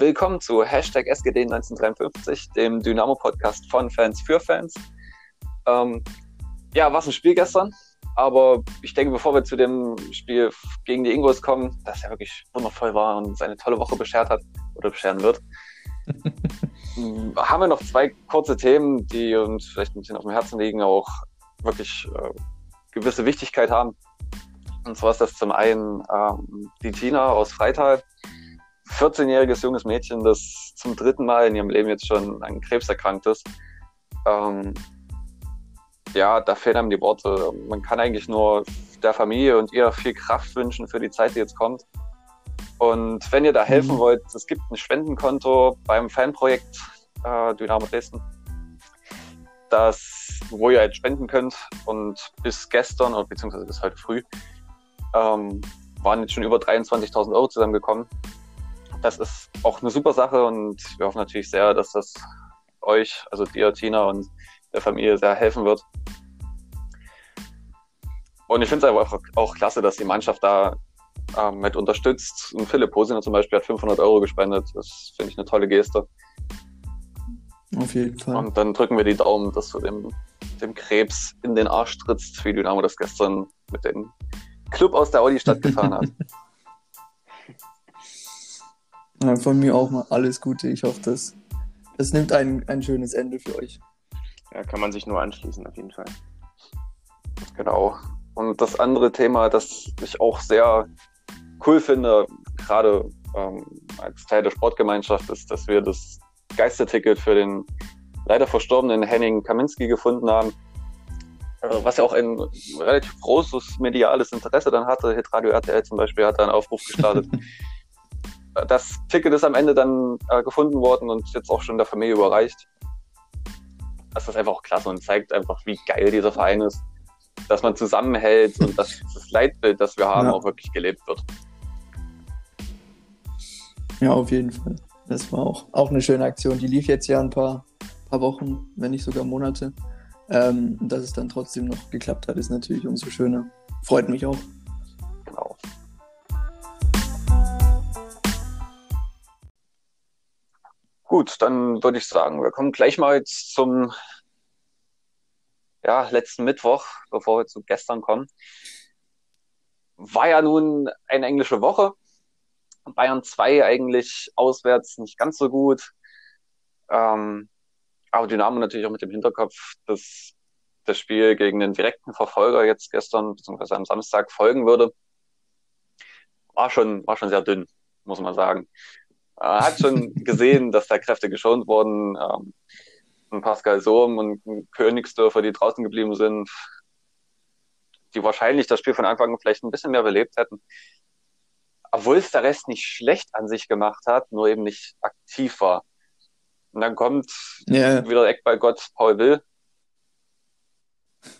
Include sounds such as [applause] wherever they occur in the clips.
willkommen zu Hashtag SGD1953, dem Dynamo-Podcast von Fans für Fans. Ähm, ja, was ein Spiel gestern, aber ich denke, bevor wir zu dem Spiel gegen die Ingos kommen, das ja wirklich wundervoll war und seine tolle Woche beschert hat oder bescheren wird, [laughs] haben wir noch zwei kurze Themen, die uns vielleicht ein bisschen auf dem Herzen liegen, auch wirklich äh, gewisse Wichtigkeit haben. Und zwar ist das zum einen ähm, die Tina aus Freital, 14-jähriges junges Mädchen, das zum dritten Mal in ihrem Leben jetzt schon an Krebs erkrankt ist. Ähm, ja, da fehlen einem die Worte. Man kann eigentlich nur der Familie und ihr viel Kraft wünschen für die Zeit, die jetzt kommt. Und wenn ihr da helfen mhm. wollt, es gibt ein Spendenkonto beim Fanprojekt äh, Dynamo Dresden, das, wo ihr halt spenden könnt. Und bis gestern, oder beziehungsweise bis heute früh, ähm, waren jetzt schon über 23.000 Euro zusammengekommen. Das ist auch eine super Sache und wir hoffen natürlich sehr, dass das euch, also dir, Tina und der Familie sehr helfen wird. Und ich finde es einfach auch klasse, dass die Mannschaft da ähm, mit unterstützt. Und Philipp Posiner zum Beispiel hat 500 Euro gespendet. Das finde ich eine tolle Geste. Auf jeden Fall. Und dann drücken wir die Daumen, dass du dem, dem Krebs in den Arsch trittst, wie Dynamo das gestern mit dem Club aus der Audi-Stadt getan hat. [laughs] Von mir auch mal alles Gute. Ich hoffe, das, das nimmt ein, ein schönes Ende für euch. Ja, kann man sich nur anschließen, auf jeden Fall. Genau. Und das andere Thema, das ich auch sehr cool finde, gerade ähm, als Teil der Sportgemeinschaft, ist, dass wir das Geisterticket für den leider verstorbenen Henning Kaminski gefunden haben. Äh, was ja auch ein relativ großes mediales Interesse dann hatte. Hitradio RTL zum Beispiel hat da einen Aufruf gestartet. [laughs] das Ticket ist am Ende dann äh, gefunden worden und jetzt auch schon der Familie überreicht. Das ist einfach auch klasse und zeigt einfach, wie geil dieser Verein ist, dass man zusammenhält und dass das Leitbild, das wir haben, ja. auch wirklich gelebt wird. Ja, auf jeden Fall. Das war auch, auch eine schöne Aktion. Die lief jetzt ja ein paar, paar Wochen, wenn nicht sogar Monate. Ähm, dass es dann trotzdem noch geklappt hat, ist natürlich umso schöner. Freut mich auch. Gut, dann würde ich sagen, wir kommen gleich mal jetzt zum ja, letzten Mittwoch, bevor wir zu gestern kommen. War ja nun eine englische Woche. Bayern 2 eigentlich auswärts nicht ganz so gut. Ähm, aber Dynamo natürlich auch mit dem Hinterkopf, dass das Spiel gegen den direkten Verfolger jetzt gestern beziehungsweise am Samstag folgen würde. War schon, war schon sehr dünn, muss man sagen. Er hat schon gesehen, dass da Kräfte geschont wurden. Ähm, und Pascal Sohm und Königsdörfer, die draußen geblieben sind, die wahrscheinlich das Spiel von Anfang an vielleicht ein bisschen mehr belebt hätten. Obwohl es der Rest nicht schlecht an sich gemacht hat, nur eben nicht aktiv war. Und dann kommt yeah. wieder Eckball-Gott Paul Will.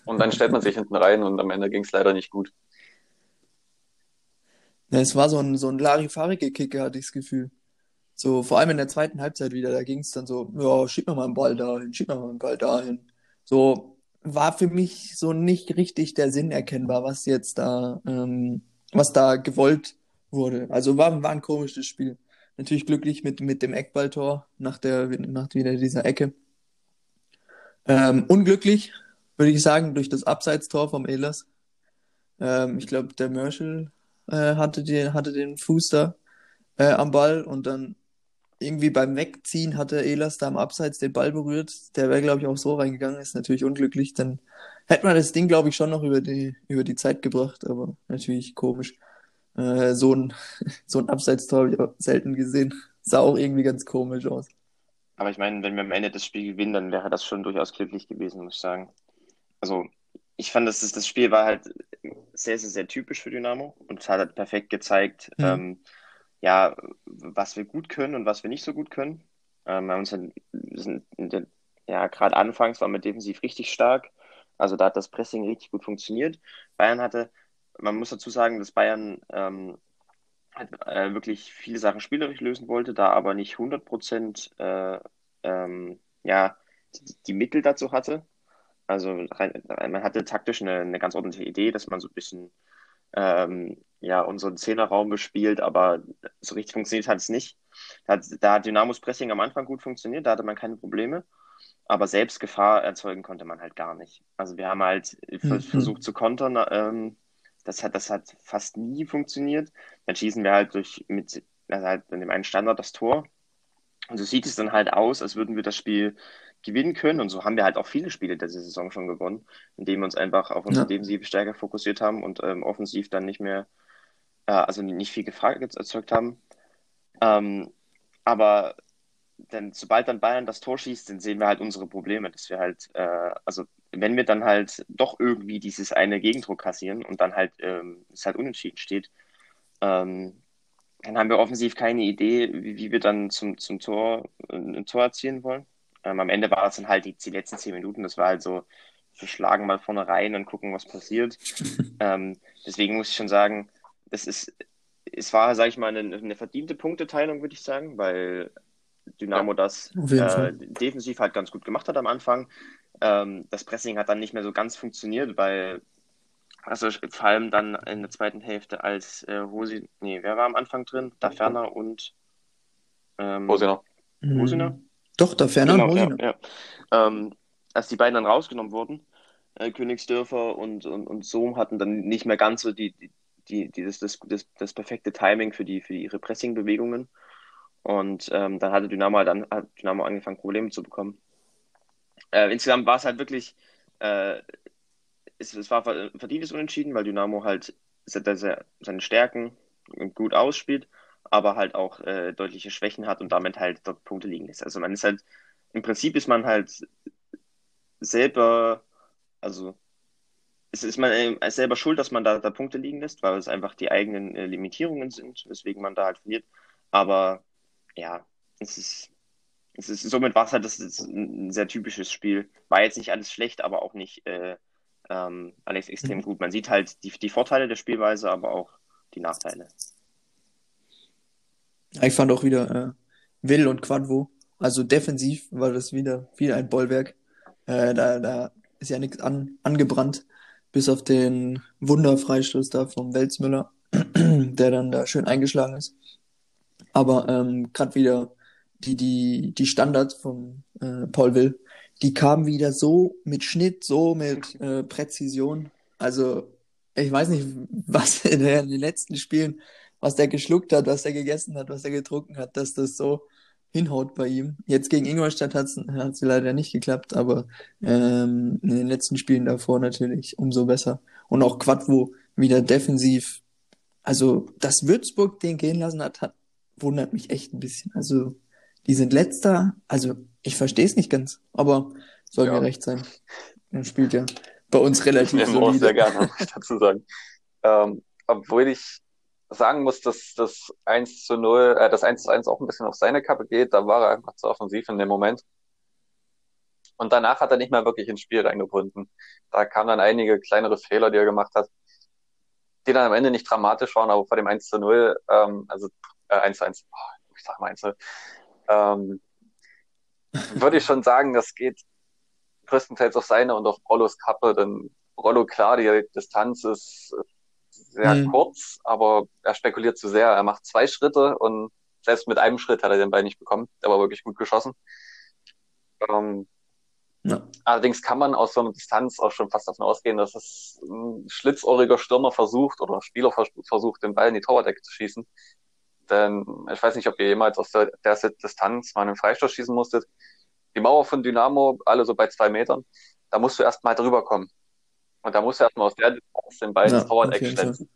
Und dann stellt man sich hinten rein und am Ende ging es leider nicht gut. Ja, es war so ein, so ein Larifari-Kicker, hatte ich das Gefühl. So, vor allem in der zweiten Halbzeit wieder, da ging es dann so, ja, schieb mir mal einen Ball dahin, schieb mir mal einen Ball dahin. So, war für mich so nicht richtig der Sinn erkennbar, was jetzt da, ähm, was da gewollt wurde. Also war, war ein komisches Spiel. Natürlich glücklich mit, mit dem Eckballtor nach der, nach wieder dieser Ecke. Ähm, unglücklich, würde ich sagen, durch das Abseitstor vom Ehlers. Ähm, ich glaube, der Merschel äh, hatte, die, hatte den Fuß da äh, am Ball und dann irgendwie beim Wegziehen hatte Elas da am Abseits den Ball berührt. Der wäre, glaube ich, auch so reingegangen. Ist natürlich unglücklich. Dann hätte man das Ding, glaube ich, schon noch über die, über die Zeit gebracht, aber natürlich komisch. Äh, so ein, [laughs] so ein Abseitstor habe ich auch selten gesehen. Sah auch irgendwie ganz komisch aus. Aber ich meine, wenn wir am Ende das Spiel gewinnen, dann wäre das schon durchaus glücklich gewesen, muss ich sagen. Also, ich fand, dass das, das Spiel war halt sehr, sehr, sehr typisch für Dynamo und es hat halt perfekt gezeigt, mhm. ähm, ja, was wir gut können und was wir nicht so gut können. Ähm, wir uns halt, sind ja, gerade anfangs waren wir defensiv richtig stark. Also da hat das Pressing richtig gut funktioniert. Bayern hatte, man muss dazu sagen, dass Bayern ähm, halt, äh, wirklich viele Sachen spielerisch lösen wollte, da aber nicht 100 Prozent äh, ähm, ja, die, die, Mittel dazu hatte. Also man hatte taktisch eine, eine ganz ordentliche Idee, dass man so ein bisschen ähm, ja, unseren Zehnerraum bespielt, aber so richtig funktioniert hat es nicht. Da hat, da hat Dynamos Pressing am Anfang gut funktioniert, da hatte man keine Probleme. Aber selbst Gefahr erzeugen konnte man halt gar nicht. Also wir haben halt mhm. versucht zu kontern. Ähm, das hat, das hat fast nie funktioniert. Dann schießen wir halt durch mit also halt in dem einen Standard das Tor. Und so sieht es dann halt aus, als würden wir das Spiel gewinnen können. Und so haben wir halt auch viele Spiele dieser Saison schon gewonnen, indem wir uns einfach auf unsere ja. Defensive stärker fokussiert haben und ähm, offensiv dann nicht mehr, äh, also nicht viel Gefahr erzeugt haben. Ähm, aber denn sobald dann Bayern das Tor schießt, dann sehen wir halt unsere Probleme, dass wir halt, äh, also wenn wir dann halt doch irgendwie dieses eine Gegentor kassieren und dann halt ähm, es halt unentschieden steht, ähm, dann haben wir offensiv keine Idee, wie, wie wir dann zum, zum Tor ein Tor erzielen wollen. Ähm, am Ende war es dann halt die, die letzten zehn Minuten, das war halt so, wir schlagen mal vorne rein und gucken, was passiert. [laughs] ähm, deswegen muss ich schon sagen, das ist, es war, sage ich mal, eine, eine verdiente Punkteteilung, würde ich sagen, weil Dynamo das äh, defensiv halt ganz gut gemacht hat am Anfang. Ähm, das Pressing hat dann nicht mehr so ganz funktioniert, weil also vor allem dann in der zweiten Hälfte als äh, Hosi, nee, wer war am Anfang drin? Da Ferner und ähm, Hosiner. Hosiner? Doch, da Ferner genau, Hosiner. Ja, ja. Ähm, als die beiden dann rausgenommen wurden, äh, Königsdörfer und, und, und Sohm hatten dann nicht mehr ganz so die, die, die, die das, das, das, das perfekte Timing für, die, für ihre Pressing-Bewegungen. Und ähm, dann hatte Dynamo halt an, hat Dynamo angefangen, Probleme zu bekommen. Äh, insgesamt war es halt wirklich, äh, es, es war verdientes Unentschieden, weil Dynamo halt seine Stärken gut ausspielt, aber halt auch äh, deutliche Schwächen hat und damit halt dort Punkte liegen lässt. Also man ist halt, im Prinzip ist man halt selber, also es ist man äh, selber schuld, dass man da, da Punkte liegen lässt, weil es einfach die eigenen äh, Limitierungen sind, weswegen man da halt verliert. Aber ja, es ist, es ist somit war es halt das ein sehr typisches Spiel. War jetzt nicht alles schlecht, aber auch nicht äh, ähm, alles extrem mhm. gut. Man sieht halt die, die Vorteile der Spielweise, aber auch die Nachteile. Ich fand auch wieder äh, Will und Quadvo, also defensiv war das wieder, wieder ein Bollwerk. Äh, da, da ist ja nichts an, angebrannt, bis auf den Wunderfreistoß da vom Welzmüller, [clears throat] der dann da schön eingeschlagen ist. Aber ähm, gerade wieder die, die, die Standards von äh, Paul Will, die kamen wieder so mit Schnitt, so mit äh, Präzision. Also, ich weiß nicht, [laughs] was in den letzten Spielen, was der geschluckt hat, was der gegessen hat, was er getrunken hat, dass das so hinhaut bei ihm. Jetzt gegen Ingolstadt hat es leider nicht geklappt, aber ähm, in den letzten Spielen davor natürlich umso besser. Und auch Quadvo wieder defensiv. Also, dass Würzburg den gehen lassen hat, hat wundert mich echt ein bisschen. Also, die sind letzter. Also, ich verstehe es nicht ganz, aber soll ja. mir recht sein. Er spielt ja bei uns relativ ich solide. sehr gerne, muss dazu sagen. [laughs] Ähm, obwohl ich sagen muss, dass das 1 zu 0, äh, das 1 zu 1 auch ein bisschen auf seine Kappe geht. Da war er einfach zu offensiv in dem Moment. Und danach hat er nicht mehr wirklich ins Spiel reingebunden. Da kamen dann einige kleinere Fehler, die er gemacht hat, die dann am Ende nicht dramatisch waren, aber vor dem 1 zu 0, ähm, also äh, 1 zu 1, oh, ich sag mal 1 zu 0, ähm, würde ich schon sagen, das geht größtenteils auf seine und auf Rollos Kappe, denn Rollo, klar, die Distanz ist sehr mhm. kurz, aber er spekuliert zu sehr. Er macht zwei Schritte und selbst mit einem Schritt hat er den Ball nicht bekommen. Der war wirklich gut geschossen. Ähm, ja. Allerdings kann man aus so einer Distanz auch schon fast davon ausgehen, dass es ein schlitzohriger Stürmer versucht oder Spieler versucht, den Ball in die Torwart-Ecke zu schießen. Denn ich weiß nicht, ob ihr jemals aus der, der Distanz mal einen Freistoß schießen musstet. Die Mauer von Dynamo, alle so bei zwei Metern, da musst du erst mal drüber kommen. Und da musst du erstmal aus der Distanz den Ball ja, ins Torwart-Eck stellen.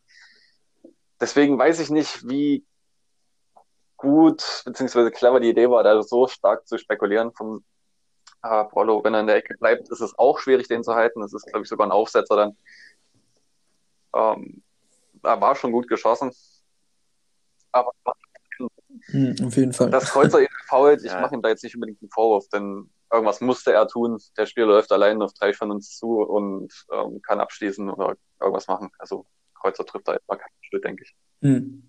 Deswegen weiß ich nicht, wie gut bzw. clever die Idee war, da so stark zu spekulieren vom äh, Prollo. Wenn er in der Ecke bleibt, ist es auch schwierig, den zu halten. Das ist, glaube ich, sogar ein Aufsetzer dann. Ähm, er war schon gut geschossen. Aber hm, auf jeden Fall. Das Kreuzer [laughs] ihn fault, ich ja. mache ihm da jetzt nicht unbedingt einen Vorwurf, denn irgendwas musste er tun. Der Spieler läuft allein auf drei von uns zu und ähm, kann abschließen oder irgendwas machen. Also Kreuzer trifft da etwa keinen Schritt, denke ich. Hm.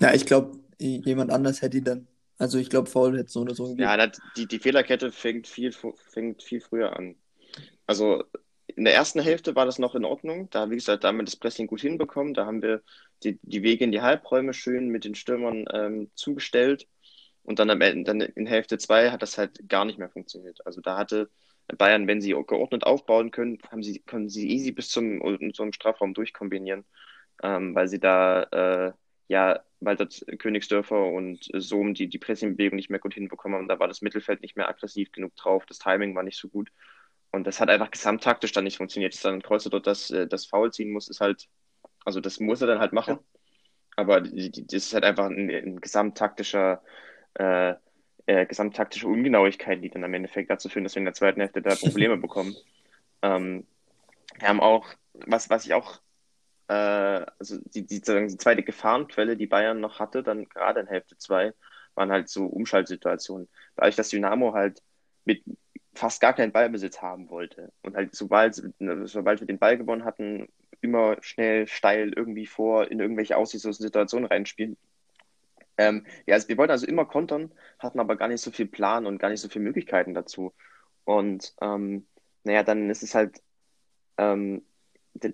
Ja, ich glaube, jemand anders hätte ihn dann. Also ich glaube, Foul hätte so oder so gegeben. Ja, die, die Fehlerkette fängt viel, fängt viel früher an. Also in der ersten Hälfte war das noch in Ordnung. Da, wie gesagt, da haben wir das Pressing gut hinbekommen. Da haben wir die, die Wege in die Halbräume schön mit den Stürmern ähm, zugestellt. Und dann am Ende, dann in Hälfte 2 hat das halt gar nicht mehr funktioniert. Also da hatte Bayern, wenn sie geordnet aufbauen können, haben sie, können sie easy bis zum, zum Strafraum durchkombinieren, ähm, weil sie da, äh, ja, weil dort Königsdörfer und Sohm die, die Pressingbewegung nicht mehr gut hinbekommen haben. Da war das Mittelfeld nicht mehr aggressiv genug drauf, das Timing war nicht so gut. Und das hat einfach gesamttaktisch dann nicht funktioniert. Dass dann Kreuzer dort das, das Foul ziehen muss, ist halt, also das muss er dann halt machen. Aber das ist halt einfach ein, ein gesamttaktischer äh, äh, gesamttaktische Ungenauigkeiten, die dann am Endeffekt dazu führen, dass wir in der zweiten Hälfte da Probleme [laughs] bekommen. Ähm, wir haben auch, was, was ich auch, äh, also die, die, die zweite Gefahrenquelle, die Bayern noch hatte, dann gerade in Hälfte 2, waren halt so Umschaltsituationen. Dadurch, dass Dynamo halt mit fast gar keinen Ballbesitz haben wollte und halt sobald, sobald wir den Ball gewonnen hatten, immer schnell steil irgendwie vor in irgendwelche aussichtslosen Situationen reinspielen, ähm, ja, also wir wollten also immer kontern, hatten aber gar nicht so viel Plan und gar nicht so viele Möglichkeiten dazu. Und ähm, naja, dann ist es halt ähm,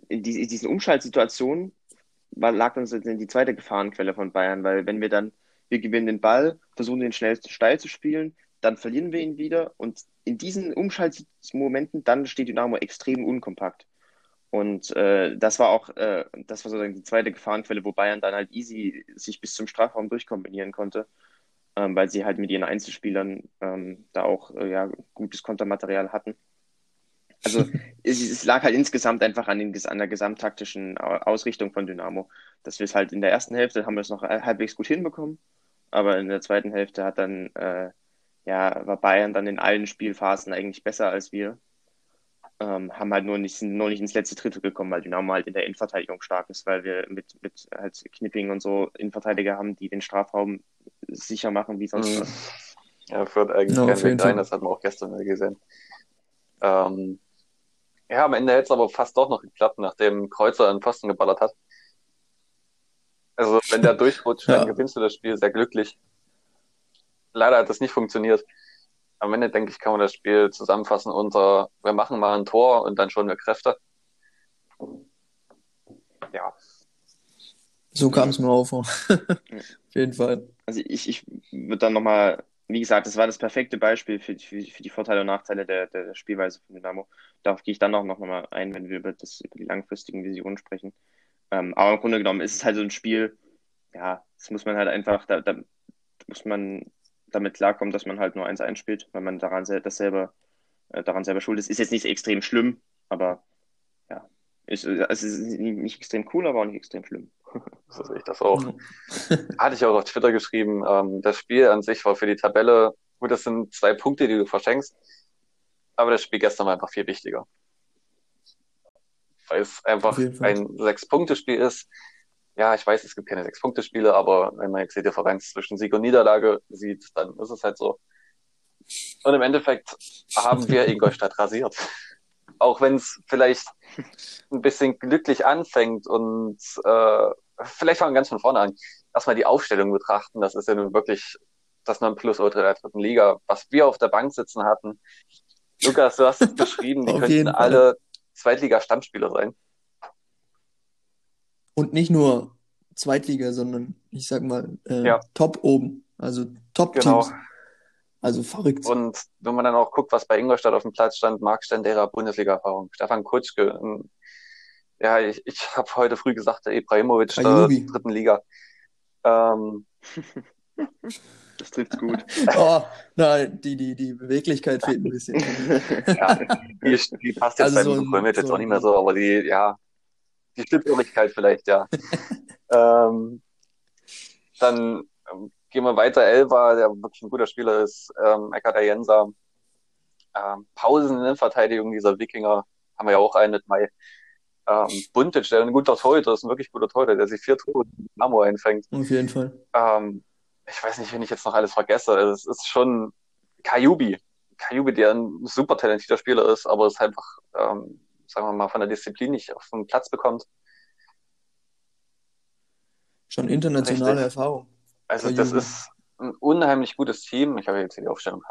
in, die, in diesen Umschaltsituationen lag uns die zweite Gefahrenquelle von Bayern, weil wenn wir dann, wir gewinnen den Ball, versuchen den schnell steil zu spielen, dann verlieren wir ihn wieder und in diesen Umschaltmomenten dann steht Dynamo extrem unkompakt. Und äh, das war auch, äh, das war sozusagen die zweite Gefahrenquelle, wo Bayern dann halt easy sich bis zum Strafraum durchkombinieren konnte, ähm, weil sie halt mit ihren Einzelspielern ähm, da auch äh, ja, gutes Kontermaterial hatten. Also [laughs] es, es, lag halt insgesamt einfach an, den, an der gesamttaktischen Ausrichtung von Dynamo. Dass wir es halt in der ersten Hälfte haben wir es noch halbwegs gut hinbekommen, aber in der zweiten Hälfte hat dann, äh, ja, war Bayern dann in allen Spielphasen eigentlich besser als wir ähm, haben halt nur nicht, sind nur nicht ins letzte Drittel gekommen, weil Dynamo halt in der Innenverteidigung stark ist, weil wir mit, mit halt Knipping und so Innenverteidiger haben, die den Strafraum sicher machen, wie sonst mhm. was. Ja, führt eigentlich no, keinen Weg rein, das hat man auch gestern gesehen. Ähm, ja, am Ende hätte es aber fast doch noch geklappt, nachdem Kreuzer einen Pfosten geballert hat. Also, wenn der [laughs] durchrutscht, ja. dann gewinnst du das Spiel sehr glücklich. Leider hat das nicht funktioniert am Ende, denke ich, kann man das Spiel zusammenfassen unter, wir machen mal ein Tor und dann schon wir Kräfte. Ja. So kam es mir auch vor. [laughs] Auf jeden Fall. Also ich, ich würde dann nochmal, wie gesagt, das war das perfekte Beispiel für, für, für die Vorteile und Nachteile der, der Spielweise von Dynamo. Darauf gehe ich dann auch noch mal ein, wenn wir über, das, über die langfristigen Visionen sprechen. Ähm, aber im Grunde genommen ist es halt so ein Spiel, ja, das muss man halt einfach, da, da muss man damit klarkommen, dass man halt nur eins einspielt, weil man daran das selber, äh, daran selber schuld ist. Ist jetzt nicht extrem schlimm, aber ja, ist, äh, es ist nicht extrem cool, aber auch nicht extrem schlimm. [laughs] So sehe ich das auch. [laughs] Hatte ich auch auf Twitter geschrieben. Ähm, das Spiel an sich war für die Tabelle, gut, das sind zwei Punkte, die du verschenkst, aber das Spiel gestern war einfach viel wichtiger. Weil es einfach ein Sechs-Punkte-Spiel ist ja, ich weiß, es gibt keine Sechs-Punkte-Spiele, aber wenn man jetzt die Differenz zwischen Sieg und Niederlage sieht, dann ist es halt so. Und im Endeffekt haben wir Ingolstadt [laughs] rasiert. Auch wenn es vielleicht ein bisschen glücklich anfängt und äh, vielleicht fangen wir ganz von vorne an. Erstmal die Aufstellung betrachten, das ist ja nun wirklich das Nonplusultra der dritten Liga, was wir auf der Bank sitzen hatten. Lukas, du hast es [laughs] beschrieben, die könnten alle Zweitliga-Stammspieler sein. Und nicht nur Zweitliga, sondern ich sag mal äh, ja. top oben. Also Top-Teams. Genau. Also verrückt. Und wenn man dann auch guckt, was bei Ingolstadt auf dem Platz stand, Marc Stendera, Bundesliga-Erfahrung, Stefan Kutschke, ja, ich, ich habe heute früh gesagt, der Ibrahimovic der dritten Liga. Ähm, das trifft gut. [laughs] Oh, nein, die, die, die Beweglichkeit fehlt ein bisschen. [laughs] ja, die, die passt jetzt also beim so jetzt so auch nicht mehr so, aber die, ja, die Schlüpfrigkeit vielleicht, ja. [laughs] ähm, dann ähm, gehen wir weiter. Elva, der wirklich ein guter Spieler ist, ähm, Eckhard Jenser. Ähm, Pausen in der Verteidigung dieser Wikinger haben wir ja auch einen mit Mai. Ähm, Buntic, der ein guter Torhüter ist, ein wirklich guter Torhüter, der sich vier Tore in Dynamo einfängt. Auf jeden Fall. Ähm, ich weiß nicht, wenn ich jetzt noch alles vergesse. Es ist schon Kayubi. Kayubi, der ein super talentierter Spieler ist, aber es ist einfach ähm, sagen wir mal, von der Disziplin nicht auf den Platz bekommt. Schon internationale Richtig. Erfahrung. Also das Jugend. ist ein unheimlich gutes Team. Ich habe jetzt hier die Aufstellung.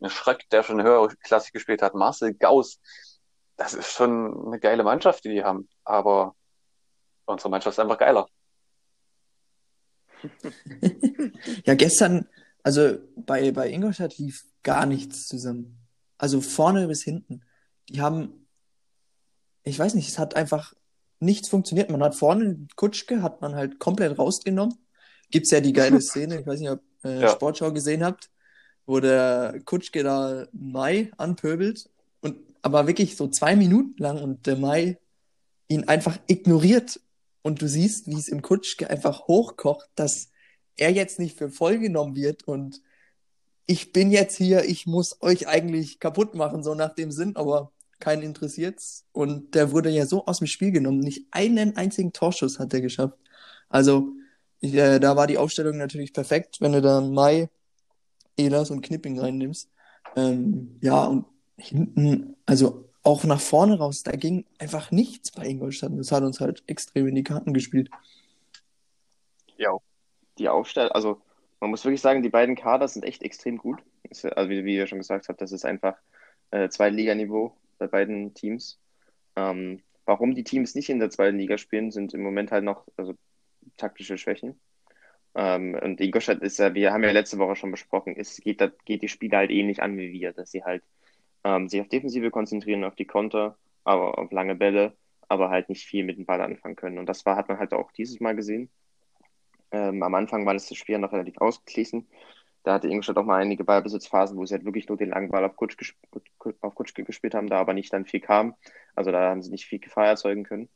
Eine Schröck, der schon höhere Klasse gespielt hat. Marcel Gauss. Das ist schon eine geile Mannschaft, die die haben. Aber unsere Mannschaft ist einfach geiler. [laughs] ja, gestern Also bei, bei Ingolstadt lief gar nichts zusammen. Also vorne bis hinten. Die haben, ich weiß nicht, es hat einfach nichts funktioniert. Man hat vorne Kutschke, hat man halt komplett rausgenommen. Gibt's ja die geile [laughs] Szene, ich weiß nicht, ob ihr äh, Ja. Sportschau gesehen habt, wo der Kutschke da Mai anpöbelt und aber wirklich so zwei Minuten lang und der Mai ihn einfach ignoriert und du siehst, wie es im Kutschke einfach hochkocht, dass er jetzt nicht für voll genommen wird und ich bin jetzt hier, ich muss euch eigentlich kaputt machen, so nach dem Sinn, aber keinen interessiert's. Und der wurde ja so aus dem Spiel genommen. Nicht einen einzigen Torschuss hat er geschafft. Also, ich, äh, da war die Aufstellung natürlich perfekt, wenn du dann Mai, Elas und Knipping reinnimmst. Ähm, ja, und hinten, also auch nach vorne raus, da ging einfach nichts bei Ingolstadt. Das hat uns halt extrem in die Karten gespielt. Ja. die Aufstellung, also man muss wirklich sagen, die beiden Kader sind echt extrem gut. Also wie, wie ihr schon gesagt habt, das ist einfach äh, Zweitliganiveau bei beiden Teams. Ähm, warum die Teams nicht in der zweiten Liga spielen, sind im Moment halt noch also, taktische Schwächen. Ähm, und Ingolstadt ist ja, wir haben ja letzte Woche schon besprochen, es geht, da geht die Spiele halt ähnlich an wie wir, dass sie halt ähm, sich auf Defensive konzentrieren, auf die Konter, aber auf lange Bälle, aber halt nicht viel mit dem Ball anfangen können. Und das war, hat man halt auch dieses Mal gesehen. Ähm, am Anfang war das Spiel noch relativ ausgeglichen. Da hatte Ingolstadt auch mal einige Ballbesitzphasen, wo sie halt wirklich nur den langen Ball auf Kutschke, gesp- auf Kutschke gespielt haben, da aber nicht dann viel kam. Also da haben sie nicht viel Gefahr erzeugen können.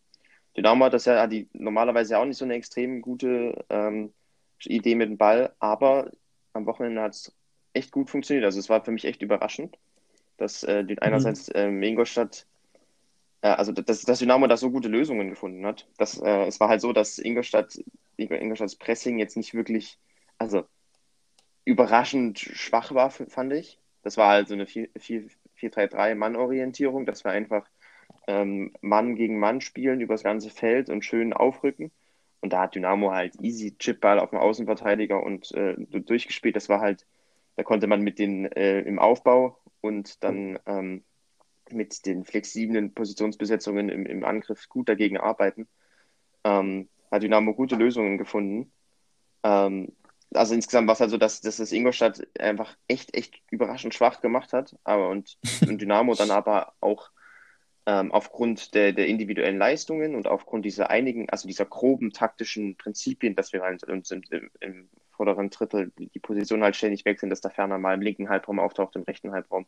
Dynamo hat das ja, hat die normalerweise auch nicht so eine extrem gute ähm, Idee mit dem Ball, aber am Wochenende hat es echt gut funktioniert. Also es war für mich echt überraschend, dass äh, die, einerseits ähm, Ingolstadt, äh, also dass, dass Dynamo da so gute Lösungen gefunden hat. Das, äh, es war halt so, dass Ingolstadt, Ingolstadts Pressing jetzt nicht wirklich, also überraschend schwach war, fand ich. Das war halt so eine 4-3-3-Mann-Orientierung. Das war einfach ähm, Mann gegen Mann spielen übers ganze Feld und schön aufrücken. Und da hat Dynamo halt easy Chipball auf dem Außenverteidiger und äh, durchgespielt. Das war halt, da konnte man mit den äh, im Aufbau und dann ähm, mit den flexiblen Positionsbesetzungen im, im Angriff gut dagegen arbeiten. Ähm, hat Dynamo gute Lösungen gefunden. Ähm, also insgesamt war es halt so, dass, dass das Ingolstadt einfach echt, echt überraschend schwach gemacht hat. Aber und, [laughs] und Dynamo dann aber auch ähm, aufgrund der, der individuellen Leistungen und aufgrund dieser einigen, also dieser groben taktischen Prinzipien, dass wir halt uns im, im, im vorderen Drittel die Position halt ständig wechseln, dass der Ferner mal im linken Halbraum auftaucht, im rechten Halbraum,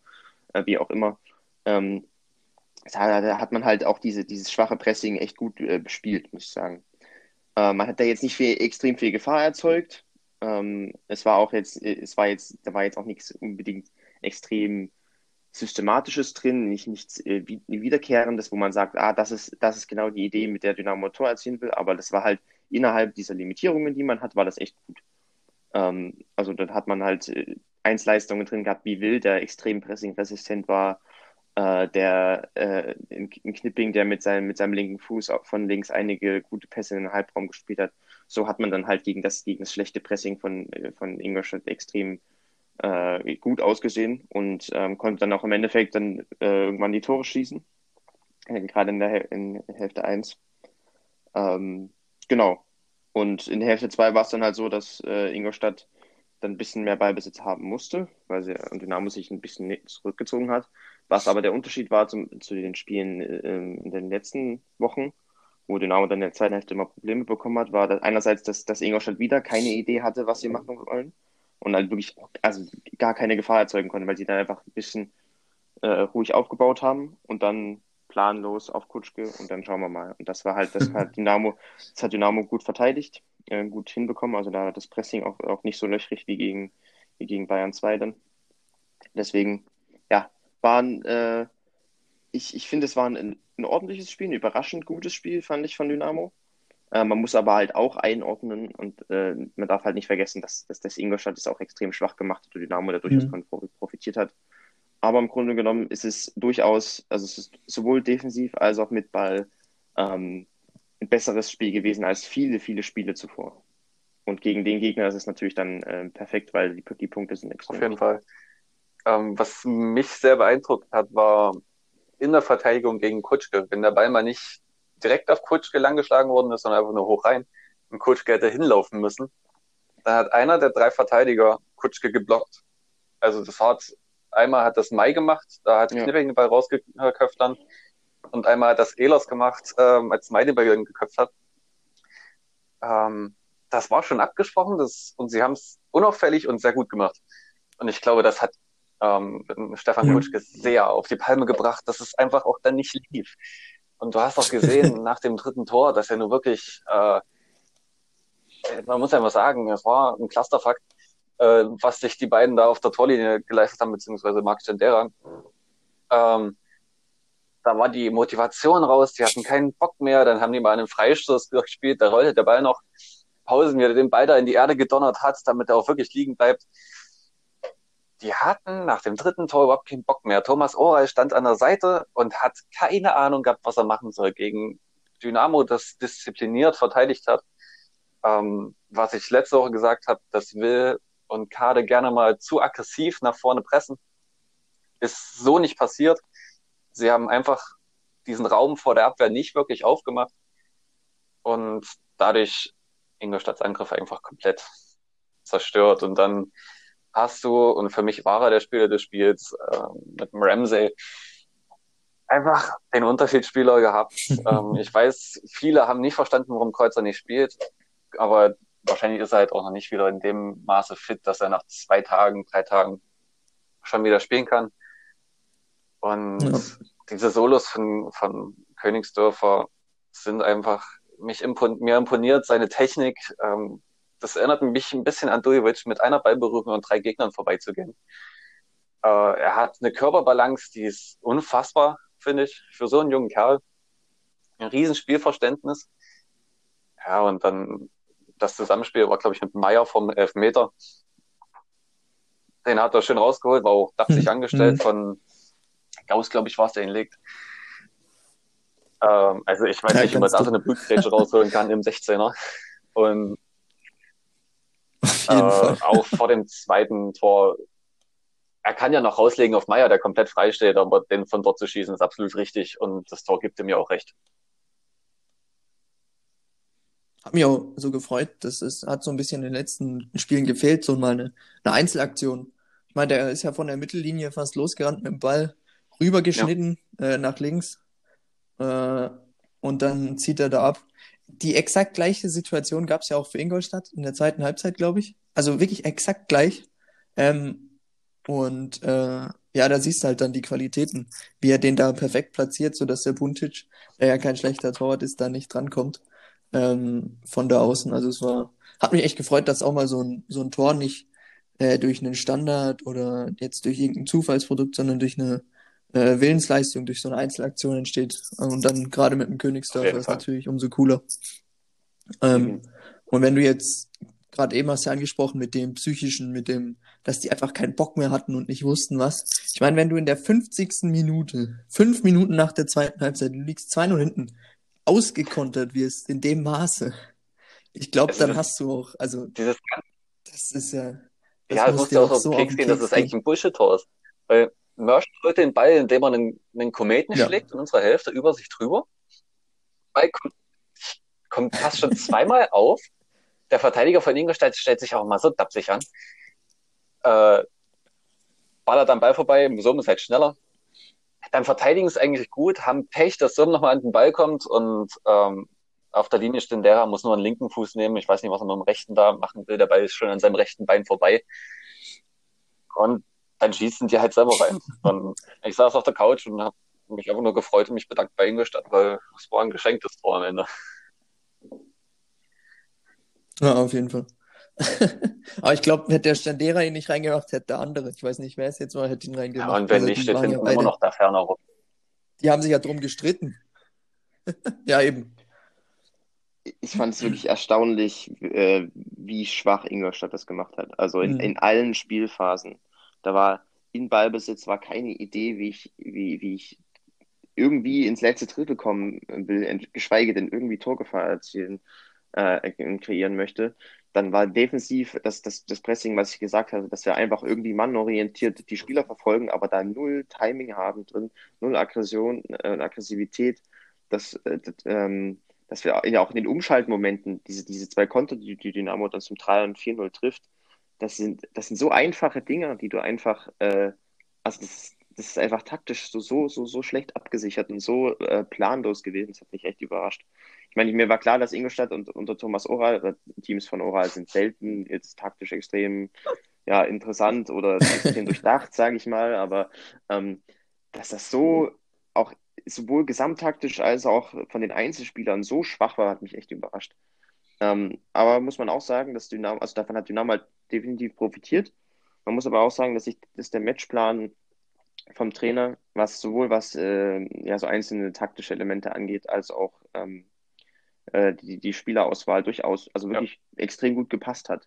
äh, wie auch immer. Ähm, da, da hat man halt auch diese, dieses schwache Pressing echt gut äh, bespielt, muss ich sagen. Äh, man hat da jetzt nicht viel, extrem viel Gefahr erzeugt. Ähm, es war auch jetzt, es war jetzt, da war jetzt auch nichts unbedingt extrem Systematisches drin, nicht nichts äh, wie- Wiederkehrendes, wo man sagt, ah, das ist, das ist genau die Idee, mit der Dynamo Tor erzielen will, aber das war halt innerhalb dieser Limitierungen, die man hat, war das echt gut. Ähm, also dann hat man halt äh, Einsleistungen drin gehabt, wie Will, der extrem pressingresistent war, äh, der äh, in Knipping, der mit seinem, mit seinem linken Fuß von links einige gute Pässe in den Halbraum gespielt hat. So hat man dann halt gegen das, gegen das schlechte Pressing von, äh, von Ingolstadt extrem äh, gut ausgesehen und ähm, konnte dann auch im Endeffekt dann äh, irgendwann die Tore schießen. Äh, Gerade in der in Hälfte 1. Ähm, genau. Und in Hälfte 2 war es dann halt so, dass äh, Ingolstadt dann ein bisschen mehr Ballbesitz haben musste, weil sie und Dynamo sich ein bisschen ne- zurückgezogen hat. Was aber der Unterschied war zum, zu den Spielen in den letzten Wochen, wo Dynamo dann in der zweiten Hälfte immer Probleme bekommen hat, war dass einerseits, dass, dass Ingolstadt wieder keine Idee hatte, was sie machen wollen und halt wirklich also gar keine Gefahr erzeugen konnten, weil sie dann einfach ein bisschen äh, ruhig aufgebaut haben und dann planlos auf Kutschke und dann schauen wir mal. Und das war halt, das hat [laughs] Dynamo, das hat Dynamo gut verteidigt, äh, gut hinbekommen. Also da war das Pressing auch, auch nicht so löchrig wie gegen, wie gegen Bayern 2 dann. Deswegen, ja, waren, äh, ich, ich finde, es war ein, ein ordentliches Spiel, ein überraschend gutes Spiel, fand ich von Dynamo. Äh, man muss aber halt auch einordnen und äh, man darf halt nicht vergessen, dass, dass das Ingolstadt es auch extrem schwach gemacht hat und Dynamo da durchaus Mhm. profitiert hat. Aber im Grunde genommen ist es durchaus, also es ist sowohl defensiv als auch mit Ball ähm, ein besseres Spiel gewesen als viele, viele Spiele zuvor. Und gegen den Gegner ist es natürlich dann äh, perfekt, weil die, die Punkte sind extrem. Auf jeden Fall. Ähm, was mich sehr beeindruckt hat, war in der Verteidigung gegen Kutschke. Wenn der Ball mal nicht direkt auf Kutschke langgeschlagen worden ist, sondern einfach nur hoch rein und Kutschke hätte hinlaufen müssen, da hat einer der drei Verteidiger Kutschke geblockt. Also das hat, einmal hat das Mai gemacht, da hat ja. Knipping den Ball rausgeköpft dann. Und einmal hat das Ehlers gemacht, ähm, als Mai den Ball geköpft hat. Ähm, das war schon abgesprochen das, und sie haben es unauffällig und sehr gut gemacht. Und ich glaube, das hat ähm, Stefan ja. Kutschke sehr auf die Palme gebracht, dass es einfach auch dann nicht lief. Und du hast auch gesehen [laughs] nach dem dritten Tor, dass er nur wirklich, äh, man muss einfach sagen, es war ein Clusterfuck, äh, was sich die beiden da auf der Torlinie geleistet haben, beziehungsweise Marc Gendera. Ähm, da war die Motivation raus, die hatten keinen Bock mehr, dann haben die mal einen Freistoß gespielt, da rollte der Ball noch Pausen, wie er den Ball da in die Erde gedonnert hat, damit er auch wirklich liegen bleibt. Die hatten nach dem dritten Tor überhaupt keinen Bock mehr. Thomas Oral stand an der Seite und hat keine Ahnung gehabt, was er machen soll gegen Dynamo, das diszipliniert verteidigt hat. Ähm, was ich letzte Woche gesagt habe, das will und Kade gerne mal zu aggressiv nach vorne pressen. Ist so nicht passiert. Sie haben einfach diesen Raum vor der Abwehr nicht wirklich aufgemacht und dadurch Ingolstadts Angriff einfach komplett zerstört. Und dann hast du, und für mich war er der Spieler des Spiels, äh, mit dem Ramsey, einfach den Unterschiedsspieler gehabt. [laughs] ähm, ich weiß, viele haben nicht verstanden, warum Kreuzer nicht spielt, aber wahrscheinlich ist er halt auch noch nicht wieder in dem Maße fit, dass er nach zwei Tagen, drei Tagen schon wieder spielen kann. Und ja. diese Solos von, von Königsdörfer sind einfach, mich impon mir imponiert seine Technik. Ähm, das erinnert mich ein bisschen an Dujovic, mit einer Ballberührung und drei Gegnern vorbeizugehen. Äh, er hat eine Körperbalance, die ist unfassbar, finde ich, für so einen jungen Kerl. Ein riesen Spielverständnis. Ja, und dann das Zusammenspiel war, glaube ich, mit Meier vom Elfmeter. Den hat er schön rausgeholt, war auch dachtig mhm. angestellt mhm. von Gauss, glaube ich, war es, der ihn legt. Ähm, also ich weiß ja, nicht, wie man da so eine Blutgrätsche rausholen kann im 16er. Und äh, auch vor dem zweiten Tor, er kann ja noch rauslegen auf Meier, der komplett frei steht, aber den von dort zu schießen ist absolut richtig und das Tor gibt ihm ja auch recht. Hat mich auch so gefreut. Das ist, hat so ein bisschen in den letzten Spielen gefehlt, so mal eine, eine Einzelaktion. Ich meine, der ist ja von der Mittellinie fast losgerannt mit dem Ball, rübergeschnitten ja. äh, nach links äh, und dann zieht er da ab. Die exakt gleiche Situation gab es ja auch für Ingolstadt in der zweiten Halbzeit, glaube ich. Also wirklich exakt gleich. Ähm, und äh, ja, da siehst du halt dann die Qualitäten, wie er den da perfekt platziert, sodass der Buntic, der ja kein schlechter Torwart ist, da nicht drankommt ähm, von da außen. Also es war, hat mich echt gefreut, dass auch mal so ein, so ein Tor nicht äh, durch einen Standard oder jetzt durch irgendein Zufallsprodukt, sondern durch eine äh, Willensleistung, durch so eine Einzelaktion entsteht. Und dann gerade mit dem Königsdörfer ist natürlich umso cooler. Ähm, mhm. Und wenn du jetzt, gerade eben hast du ja angesprochen, mit dem psychischen, mit dem, dass die einfach keinen Bock mehr hatten und nicht wussten was. Ich meine, wenn du in der 50. Minute, fünf Minuten nach der zweiten Halbzeit, du liegst 2-0 hinten, ausgekontert wirst in dem Maße. Ich glaube, also dann hast du auch, also dieses das ist ja. Das ja, es muss ja auch so Keks gehen, dass es eigentlich ein Bullshit-Tor ist. Weil Mersch holt den Ball, indem er einen, einen Kometen ja. schlägt in unserer Hälfte über sich drüber. Ball kommt, kommt fast schon zweimal auf. Der Verteidiger von Ingolstadt stellt sich auch mal so dapsig an. Äh, ballert am Ball vorbei, Sohm ist halt schneller beim Verteidigen ist eigentlich gut, haben Pech, dass Sturm nochmal an den Ball kommt und ähm, auf der Linie stehen derer, muss nur einen linken Fuß nehmen. Ich weiß nicht, was er mit dem rechten da machen will. Der Ball ist schon an seinem rechten Bein vorbei. Und dann schießen die halt selber rein. Und ich saß auf der Couch und habe mich einfach nur gefreut und mich bedankt bei Ingolstadt, weil es war ein geschenktes Tor am Ende. Ja, auf jeden Fall. [laughs] Aber ich glaube, hätte der Standera ihn nicht reingemacht, hätte der andere, ich weiß nicht, wer es jetzt war, hätte ihn reingemacht. Ja, und wenn also, nicht, steht hinten ja immer noch da ferner rum. Die haben sich ja drum gestritten. [laughs] ja, eben. Ich fand es wirklich erstaunlich, äh, wie schwach Ingolstadt das gemacht hat. Also in, mhm. in allen Spielphasen. Da war in Ballbesitz war keine Idee, wie ich, wie, wie ich irgendwie ins letzte Drittel kommen will, geschweige denn irgendwie Torgefahr erzielen, äh, kreieren möchte dann war defensiv das, das, das Pressing, was ich gesagt habe, dass wir einfach irgendwie mannorientiert die Spieler verfolgen, aber da null Timing haben drin, null Aggression äh, Aggressivität. Das, äh, das, ähm, dass wir ja auch in den Umschaltmomenten, diese, diese zwei Konter, die, die Dynamo dann zum 3 und 4-0 trifft, das sind, das sind so einfache Dinge, die du einfach, äh, also das, das ist einfach taktisch so, so, so, so schlecht abgesichert und so äh, planlos gewesen. Das hat mich echt überrascht. Ich meine, mir war klar, dass Ingolstadt und, unter Thomas Oral, Teams von Oral sind selten jetzt taktisch extrem ja, interessant oder extrem durchdacht, [laughs] sage ich mal, aber ähm, dass das so auch sowohl gesamttaktisch als auch von den Einzelspielern so schwach war, hat mich echt überrascht. Ähm, aber muss man auch sagen, dass Dynamo, also davon hat Dynamo halt definitiv profitiert. Man muss aber auch sagen, dass sich dass der Matchplan vom Trainer, was sowohl was äh, ja so einzelne taktische Elemente angeht, als auch ähm, äh, die, die Spielerauswahl durchaus, also wirklich ja. extrem gut gepasst hat.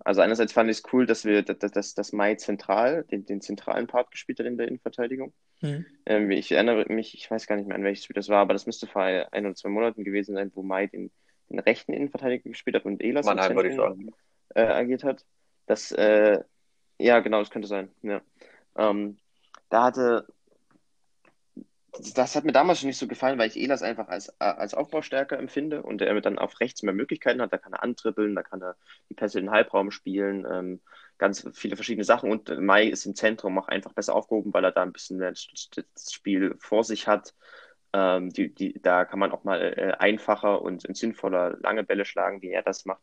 Also einerseits fand ich es cool, dass wir dass, dass, dass Mai zentral, den, den zentralen Part gespielt hat in der Innenverteidigung. Mhm. Ähm, ich erinnere mich, ich weiß gar nicht mehr, an welches Spiel das war, aber das müsste vor ein oder zwei Monaten gewesen sein, wo Mai den, den rechten Innenverteidiger gespielt hat und Elas Mannheim, würde ich sagen. Äh, agiert hat. Das, äh, ja, genau, das könnte sein. Ja. Ähm, da hatte das hat mir damals schon nicht so gefallen, weil ich Elas einfach als, als Aufbaustärker empfinde und er dann auf rechts mehr Möglichkeiten hat. Da kann er antrippeln, da kann er die Pässe in den Halbraum spielen, ähm, ganz viele verschiedene Sachen. Und Mai ist im Zentrum auch einfach besser aufgehoben, weil er da ein bisschen das Spiel vor sich hat. Ähm, die, die, da kann man auch mal äh, einfacher und, sinnvoller lange Bälle schlagen, wie er das macht.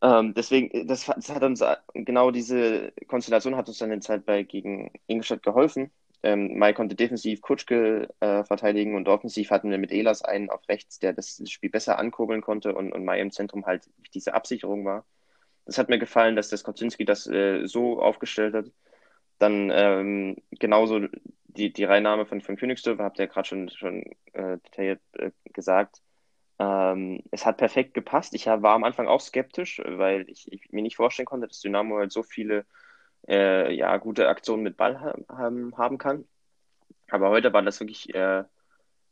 Ähm, deswegen, das, das, hat uns genau diese Konstellation hat uns dann in Zeit bei gegen Ingolstadt geholfen, ähm, Mai konnte defensiv Kutschke äh, verteidigen und offensiv hatten wir mit Elas einen auf rechts, der das Spiel besser ankurbeln konnte und, und Mai im Zentrum halt diese Absicherung war. Das hat mir gefallen, dass das Kocinski das äh, so aufgestellt hat. Dann ähm, genauso die, die Reinnahme von, von Königsdorf, habt ihr gerade schon, schon äh, detailliert äh, gesagt. Ähm, es hat perfekt gepasst. Ich war am Anfang auch skeptisch, weil ich, ich mir nicht vorstellen konnte, dass Dynamo halt so viele äh, ja, gute Aktionen mit Ball haben, haben kann. Aber heute war das wirklich äh,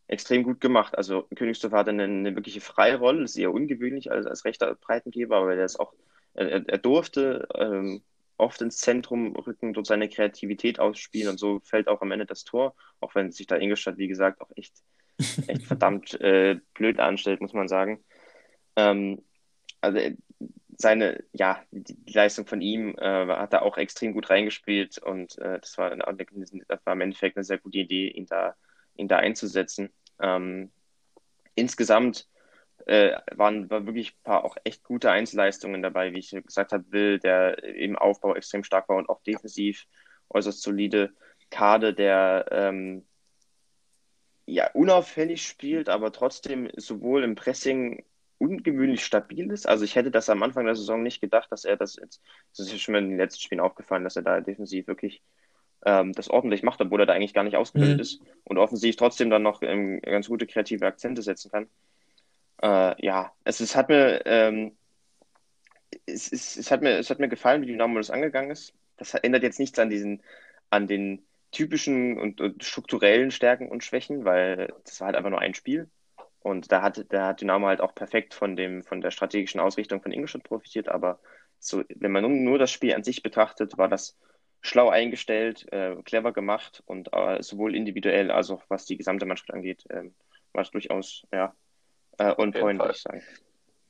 extrem gut gemacht. Also Königsdorf hatte eine, eine wirkliche Freirolle, das ist eher ungewöhnlich als, als rechter Breitengeber, aber der ist auch, er, er durfte ähm, oft ins Zentrum rücken, dort seine Kreativität ausspielen und so fällt auch am Ende das Tor, auch wenn sich da Ingolstadt, wie gesagt, auch echt, echt [laughs] verdammt äh, blöd anstellt, muss man sagen. Ähm, also seine, ja, die, Leistung von ihm äh, hat er auch extrem gut reingespielt und äh, das, war, das war im Endeffekt eine sehr gute Idee, ihn da, ihn da einzusetzen. Ähm, insgesamt äh, waren, waren wirklich ein paar auch echt gute Einzelleistungen dabei, wie ich gesagt habe, Will, der im Aufbau extrem stark war und auch defensiv äußerst solide. Kade, der ähm, ja unauffällig spielt, aber trotzdem sowohl im Pressing ungewöhnlich stabil ist. Also ich hätte das am Anfang der Saison nicht gedacht, dass er das jetzt, das ist schon mal in den letzten Spielen aufgefallen, dass er da defensiv wirklich ähm, das ordentlich macht, obwohl er da eigentlich gar nicht ausgebildet mhm. ist und offensiv trotzdem dann noch ähm, ganz gute kreative Akzente setzen kann. Äh, ja, es, es hat mir ähm, es, es, es, hat mir, es hat mir gefallen, wie Dynamo das angegangen ist. Das ändert jetzt nichts an diesen, an den typischen und, und strukturellen Stärken und Schwächen, weil das war halt einfach nur ein Spiel. Und da hat, da hat Dynamo halt auch perfekt von, dem, von der strategischen Ausrichtung von Ingolstadt profitiert. Aber so, wenn man nur, nur das Spiel an sich betrachtet, war das schlau eingestellt, äh, clever gemacht und äh, sowohl individuell als auch was die gesamte Mannschaft angeht, äh, war es durchaus ja, äh, on point, würde ich sagen.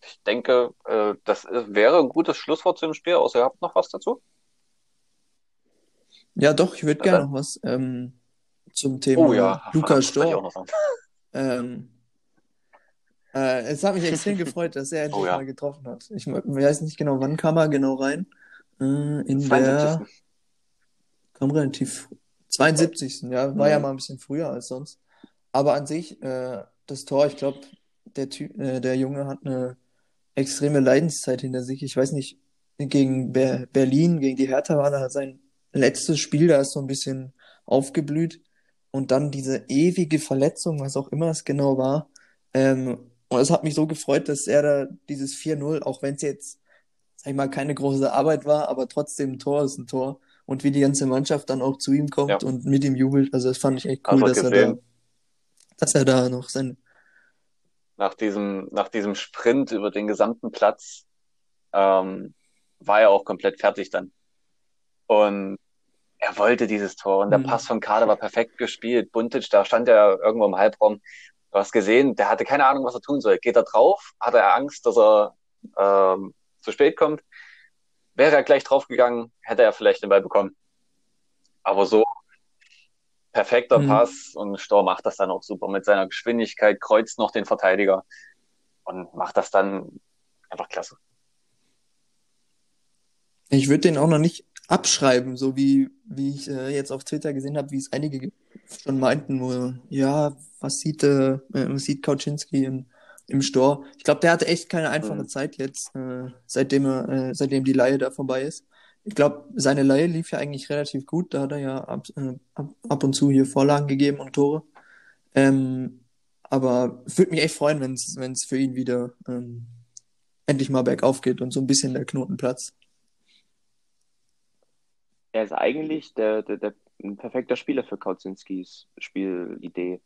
Ich denke, äh, das wäre ein gutes Schlusswort zu dem Spiel, außer ihr habt noch was dazu? Ja, doch, ich würde gerne noch was ähm, zum Thema oh, ja. Lukas [laughs] Storr. Ähm, äh, es hat mich extrem [laughs] gefreut, dass er endlich oh, ja. mal getroffen hat. Ich weiß nicht genau, wann kam er genau rein. Äh, in der. Kam relativ. 72. Ja, war mhm. ja mal ein bisschen früher als sonst. Aber an sich, äh, das Tor, ich glaube, der, äh, der Junge hat eine extreme Leidenszeit hinter sich. Ich weiß nicht, gegen Ber Berlin, gegen die Hertha war da sein letztes Spiel, da ist so ein bisschen aufgeblüht. Und dann diese ewige Verletzung, was auch immer es genau war. Ähm, und es hat mich so gefreut, dass er da dieses 4-0, auch wenn es jetzt, sag ich mal, keine große Arbeit war, aber trotzdem ein Tor ist ein Tor. Und wie die ganze Mannschaft dann auch zu ihm kommt ja. und mit ihm jubelt. Also das fand ich echt cool, dass er da, dass er da noch sein. Nach diesem, nach diesem Sprint über den gesamten Platz ähm, war er auch komplett fertig dann. Und er wollte dieses Tor und der mhm. Pass von Kader war perfekt gespielt. Buntic, da stand er irgendwo im Halbraum Du hast gesehen, der hatte keine Ahnung, was er tun soll. Geht er drauf? Hat er Angst, dass er ähm, zu spät kommt? Wäre er gleich draufgegangen, hätte er vielleicht den Ball bekommen. Aber so perfekter mhm. Pass und Stor macht das dann auch super mit seiner Geschwindigkeit, kreuzt noch den Verteidiger und macht das dann einfach klasse. Ich würde den auch noch nicht abschreiben, so wie, wie ich äh, jetzt auf Twitter gesehen habe, wie es einige schon meinten, wo, ja, was sieht, äh, was sieht Kauczynski im, im Stor? Ich glaube, der hatte echt keine einfache mhm. Zeit jetzt, äh, seitdem er, äh, seitdem die Laie da vorbei ist. Ich glaube, seine Laie lief ja eigentlich relativ gut. Da hat er ja ab, äh, ab, ab und zu hier Vorlagen gegeben und Tore. Ähm, aber würde mich echt freuen, wenn es für ihn wieder ähm, endlich mal bergauf geht und so ein bisschen der Knoten platzt. Er ist eigentlich der, der, der ein perfekter Spieler für Kautzinskis Spielidee.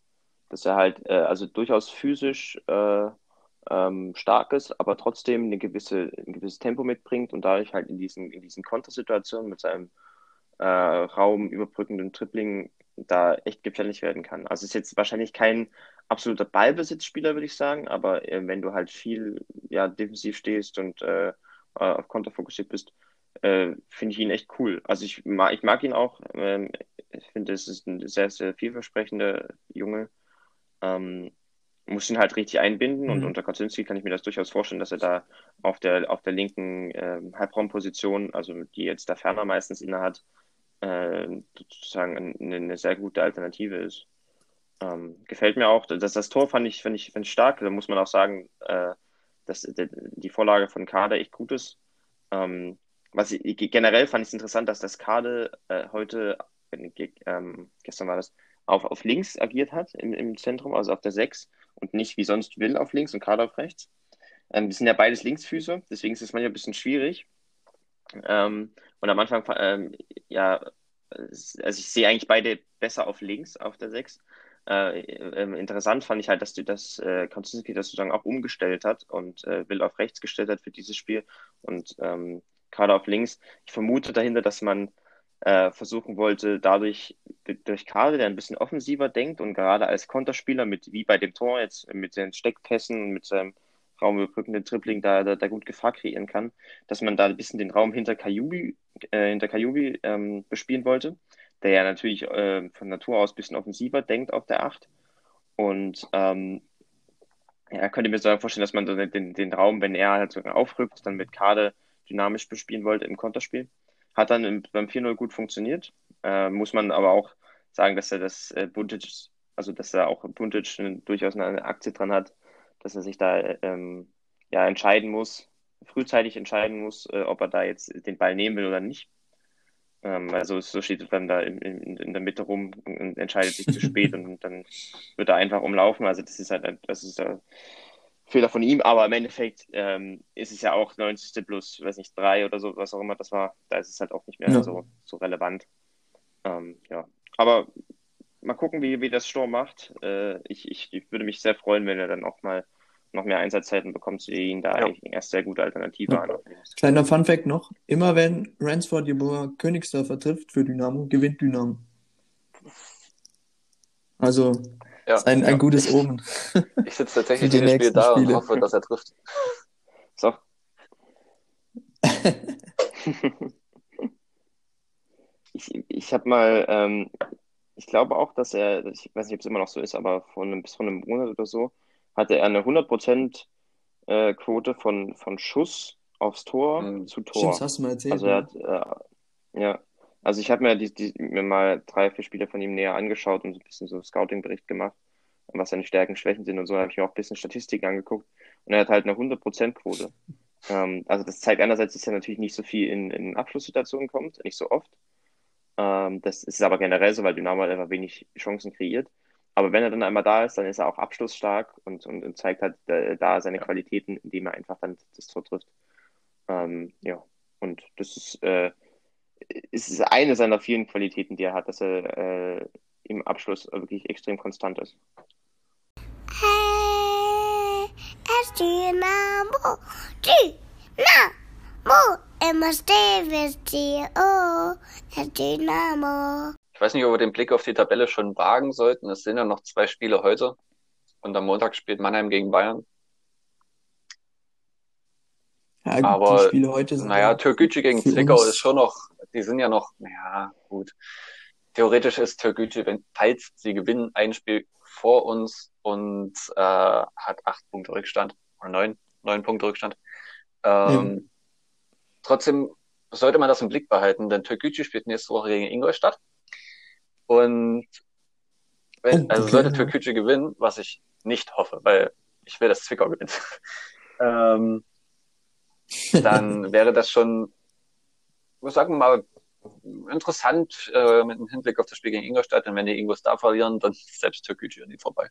Dass er halt, äh, also durchaus physisch äh, ähm, stark ist, aber trotzdem eine gewisse, ein gewisses Tempo mitbringt und dadurch halt in diesen, in diesen Kontersituationen mit seinem äh, Raum überbrückenden Tripling da echt gefährlich werden kann. Also ist jetzt wahrscheinlich kein absoluter Ballbesitzspieler, würde ich sagen, aber äh, wenn du halt viel ja, defensiv stehst und äh, auf Konter fokussiert bist, äh, finde ich ihn echt cool. Also ich mag, ich mag ihn auch. Ähm, ich finde, es ist ein sehr, sehr vielversprechender Junge. Ähm, muss ihn halt richtig einbinden mhm. und unter Kaczynski kann ich mir das durchaus vorstellen, dass er da auf der, auf der linken äh, Halbraumposition, also die jetzt der Ferner meistens innehat, äh, sozusagen eine, eine, sehr gute Alternative ist. Ähm, gefällt mir auch, dass das Tor fand ich, fand ich, fand ich stark. Da muss man auch sagen, äh, dass die, die Vorlage von Kader echt gut ist. Ähm, was ich, generell fand ich es interessant, dass das Kader äh, heute, äh, ähm, gestern war das, auf, auf links agiert hat im, im Zentrum, also auf der 6 und nicht wie sonst will auf links und Kader auf rechts. Ähm, das sind ja beides Linksfüße, deswegen ist es manchmal ein bisschen schwierig. Ähm, und am Anfang, ähm, ja, also ich sehe eigentlich beide besser auf links auf der 6. Äh, äh, interessant fand ich halt, dass, die, dass äh, Konstantinski das sozusagen auch umgestellt hat und äh, Will auf rechts gestellt hat für dieses Spiel und ähm, Kader auf links. Ich vermute dahinter, dass man äh, versuchen wollte, dadurch durch Kader, der ein bisschen offensiver denkt und gerade als Konterspieler mit, wie bei dem Tor jetzt, mit den Steckpässen und mit seinem raumüberbrückenden Tripling da, da, da, gut Gefahr kreieren kann, dass man da ein bisschen den Raum hinter Kajubi, äh, hinter Kajubi ähm, bespielen wollte, der ja natürlich äh, von Natur aus ein bisschen offensiver denkt auf der 8. Und ähm, ja, könnte mir so vorstellen, dass man den, den, den Raum, wenn er halt sogar aufrückt, dann mit Kade dynamisch bespielen wollte im Konterspiel. Hat dann im, beim 4-0 gut funktioniert. Äh, muss man aber auch sagen, dass er das äh, Buntic, also dass er auch Buntic durchaus eine Aktie dran hat, dass er sich da ähm, ja entscheiden muss, frühzeitig entscheiden muss, äh, ob er da jetzt den Ball nehmen will oder nicht. Ähm, also so steht er dann da in, in, in, der Mitte rum und entscheidet sich zu spät und dann wird er einfach umlaufen. Also das ist halt, das ist der Fehler von ihm, aber im Endeffekt ähm, ist es ja auch 90. plus, weiß nicht, drei oder so, was auch immer das war. Da ist es halt auch nicht mehr ja. so, so relevant. Ähm, ja, aber mal gucken, wie, wie das Sturm macht. Äh, ich, ich, ich, würde mich sehr freuen, wenn er dann auch mal noch mehr Einsatzzeiten bekommt, sehe ihn da ja. erst sehr gute Alternative ja. an. Kleiner Funfact noch: Immer wenn Ransford Jeboa Königsdörfer trifft für Dynamo, gewinnt Dynamo. Also ja, ist ein, ein gutes Omen. [laughs] Ich sitze tatsächlich jedes Spiel da Spiele. und hoffe, dass er trifft. [laughs] So. ich ich habe mal, ähm, ich glaube auch, dass er, ich weiß nicht, ob es immer noch so ist, aber von, bis vor einem Monat oder so, hatte er eine 100% äh, Quote von, von Schuss aufs Tor mhm. zu Tor. Stimmt, hast du mal erzählt. Also er hat, äh, ja, also ich habe mir, die, die, mir mal drei, vier Spiele von ihm näher angeschaut und so ein bisschen so Scouting-Bericht gemacht, was seine Stärken, Schwächen sind und so, habe ich mir auch ein bisschen Statistiken angeguckt und er hat halt eine 100%-Quote. Ähm, also das zeigt einerseits, dass er natürlich nicht so viel in, in Abschlusssituationen kommt, nicht so oft. Ähm, das ist aber generell so, weil Dynamo halt einfach wenig Chancen kreiert. Aber wenn er dann einmal da ist, dann ist er auch abschlussstark und, und, und zeigt halt äh, da seine Qualitäten, indem er einfach dann das Tor trifft. Ähm, ja, und das ist, äh, ist eine seiner vielen Qualitäten, die er hat, dass er äh, im Abschluss wirklich extrem konstant ist. Hey, es Dynamo, es Dynamo. Ich weiß nicht, ob wir den Blick auf die Tabelle schon wagen sollten. Es sind ja noch zwei Spiele heute. Und am Montag spielt Mannheim gegen Bayern. Ja, gut, Aber, die Spiele heute sind Naja, ja Türkgücü gegen Zwickau ist schon noch, die sind ja noch, ja, gut. Theoretisch ist Türkgücü, wenn, falls sie gewinnen, ein Spiel vor uns und äh, hat acht Punkte Rückstand oder neun, neun Punkte Rückstand. Ähm, Trotzdem sollte man das im Blick behalten, denn Türkgücü spielt nächste Woche gegen Ingolstadt. Und wenn, Oh, also okay, sollte. Türkgücü gewinnen, was ich nicht hoffe, weil ich will, dass Zwickau gewinnt. [laughs] ähm, dann wäre das schon, sagen wir mal, interessant äh, mit dem Hinblick auf das Spiel gegen Ingolstadt. Und wenn die Ingos da verlieren, dann [laughs] ist selbst Türkgücü an die vorbei.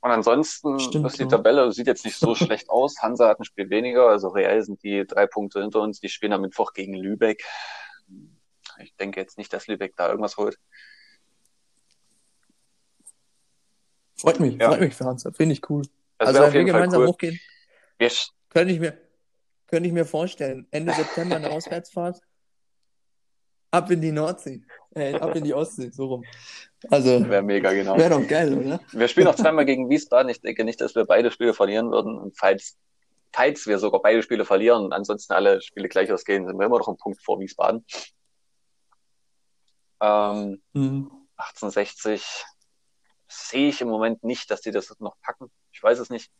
Und ansonsten Stimmt, ist die ja. Tabelle sieht jetzt nicht so [laughs] schlecht aus. Hansa hat ein Spiel weniger, also reell sind die drei Punkte hinter uns. Die spielen am Mittwoch gegen Lübeck. Ich denke jetzt nicht, dass Lübeck da irgendwas holt. Freut mich, Ja. freut mich für Hansa, finde ich cool. Das also wenn wir gemeinsam cool. hochgehen, Wir, könnte ich mir, könnte ich mir vorstellen. Ende September eine [laughs] Auswärtsfahrt. Ab in die Nordsee. Äh, ab in die Ostsee, so rum. Also, wäre mega, genau. wäre doch geil, oder? Wir spielen noch zweimal gegen Wiesbaden. Ich denke nicht, dass wir beide Spiele verlieren würden. Und falls, falls wir sogar beide Spiele verlieren und ansonsten alle Spiele gleich ausgehen, sind wir immer noch einen Punkt vor Wiesbaden. Ähm, Mhm. 1860 sehe ich im Moment nicht, dass die das noch packen. Ich weiß es nicht.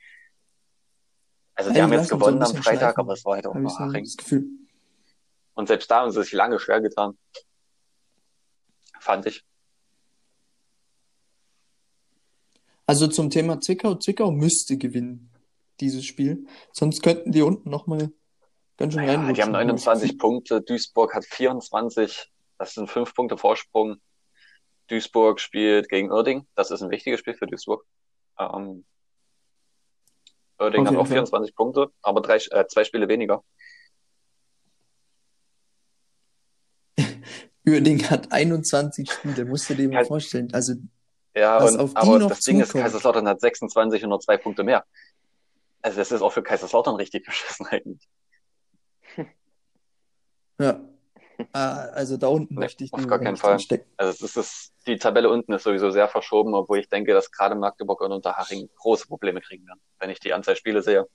Also die Ja, haben die jetzt lassen so gewonnen am Freitag, schleifen, aber es war halt auch so Haching. Und selbst da haben sie sich lange schwer getan. Fand ich. Also zum Thema Zwickau. Zwickau müsste gewinnen, dieses Spiel. Sonst könnten die unten nochmal ganz schön Ja, reinrutschen. die haben habe ich das 29 Gefühl. Punkte, Duisburg hat 24, das sind fünf Punkte Vorsprung. Duisburg spielt gegen Uerding, das ist ein wichtiges Spiel für Duisburg. Ähm, Uerding Auf hat auch Fall. 24 Punkte, aber drei, äh, zwei Spiele weniger. [laughs] Uerding hat 21 Spiele, musst du dir mal vorstellen. Also, Ja, Was und, auf die aber noch das Ding ist. Kaiserslautern hat 26 und nur zwei Punkte mehr. Also das ist auch für Kaiserslautern richtig [laughs] beschissen eigentlich. ja. Ah, also da unten Nee, möchte ich auf gar keinen nicht Fall. stecken. Also es ist, die Tabelle unten ist sowieso sehr verschoben, obwohl ich denke, dass gerade Magdeburg und Unterhaching große Probleme kriegen werden, wenn ich die Anzahl Spiele sehe.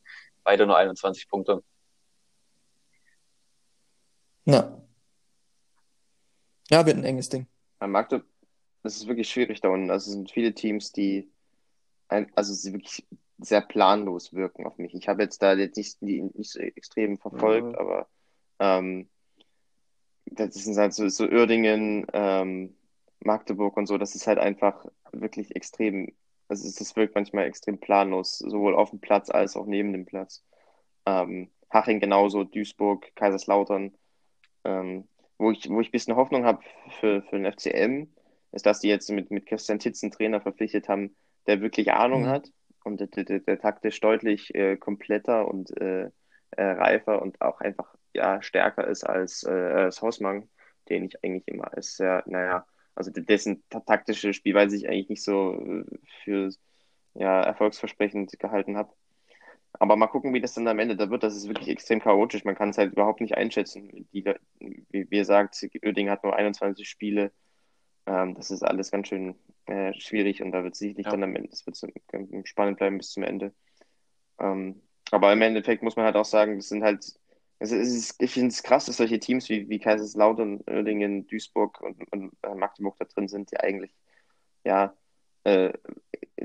Beide nur 21 Punkte. Ja. Ja, wird ein enges Ding. Man mag das, ist wirklich schwierig da unten. Also es sind viele Teams, die ein, also sie wirklich sehr planlos wirken auf mich. Ich habe jetzt da jetzt nicht, die nicht so extrem verfolgt, Mhm. aber ähm, das sind halt so, so Uerdingen, ähm, Magdeburg und so, das ist halt einfach wirklich extrem, also es es wirkt manchmal extrem planlos, sowohl auf dem Platz als auch neben dem Platz. Ähm, Haching genauso, Duisburg, Kaiserslautern. Ähm, wo ich, wo ich ein bisschen Hoffnung habe für, für den FCM, ist, dass die jetzt mit, mit Christian Titz einen Trainer verpflichtet haben, der wirklich Ahnung Mhm. hat und der, der, der, der taktisch deutlich äh, kompletter und äh, äh, reifer und auch einfach ja, stärker ist als, äh, als Hausmann, den ich eigentlich immer als sehr, naja, also dessen ta- taktische Spielweise ich eigentlich nicht so äh, für ja, erfolgsversprechend gehalten habe. Aber mal gucken, wie das dann am Ende da wird. Das ist wirklich extrem chaotisch. Man kann es halt überhaupt nicht einschätzen. Die, wie, ihr sagt, Oerding hat nur 21 Spiele. Ähm, das ist alles ganz schön äh, schwierig und da wird sicherlich Ja. dann am Ende, das wird spannend bleiben bis zum Ende. Ähm, aber im Endeffekt muss man halt auch sagen, das sind halt, es ist, ich finde es krass, dass solche Teams wie, wie Kaiserslautern, Oerdingen, Duisburg und, und äh, Magdeburg da drin sind, die eigentlich, ja, äh,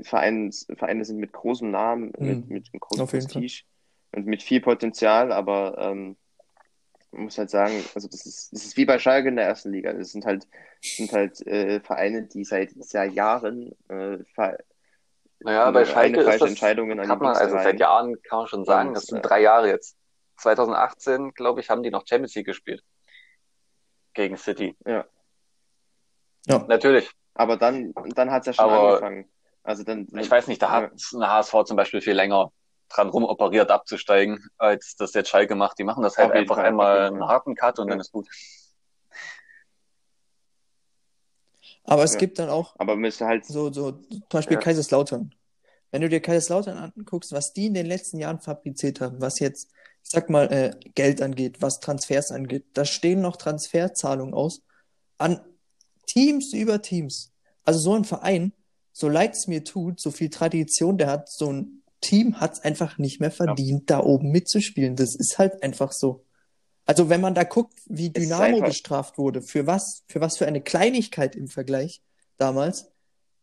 Vereine, Vereine sind mit großem Namen, mit, Mhm. mit einem großen Fall. Prestige und mit viel Potenzial, aber ähm, man muss halt sagen, also das ist, das ist wie bei Schalke in der ersten Liga. Das sind halt, das sind halt äh, Vereine, die seit seit Jahren äh, Naja, bei eine Schalke ist falsche das, Entscheidungen an kann die man, also seit. Jahren kann man schon sagen, das sind äh, drei Jahre jetzt. 2018, glaube ich, haben die noch Champions League gespielt. Gegen City. Ja. Ja. Natürlich. Aber dann, dann hat es ja schon Aber- angefangen. Also dann, Ich weiß nicht, da hat eine HSV zum Beispiel viel länger dran rumoperiert, abzusteigen, als das jetzt Schalke macht. Die machen das halt einfach Fall, einmal einen harten Cut und Ja. dann ist gut. Aber es Ja. gibt dann auch aber müsste halt, so, so, zum Beispiel Ja. Kaiserslautern. Wenn du dir Kaiserslautern anguckst, was die in den letzten Jahren fabriziert haben, was jetzt, ich sag mal, äh, Geld angeht, was Transfers angeht, da stehen noch Transferzahlungen aus an Teams über Teams. Also so ein Verein so leid es mir tut, so viel Tradition der hat, so ein Team hat es einfach nicht mehr verdient, ja. da oben mitzuspielen. Das ist halt einfach so. Also wenn man da guckt, wie Dynamo bestraft wurde, für was, für was für eine Kleinigkeit im Vergleich damals,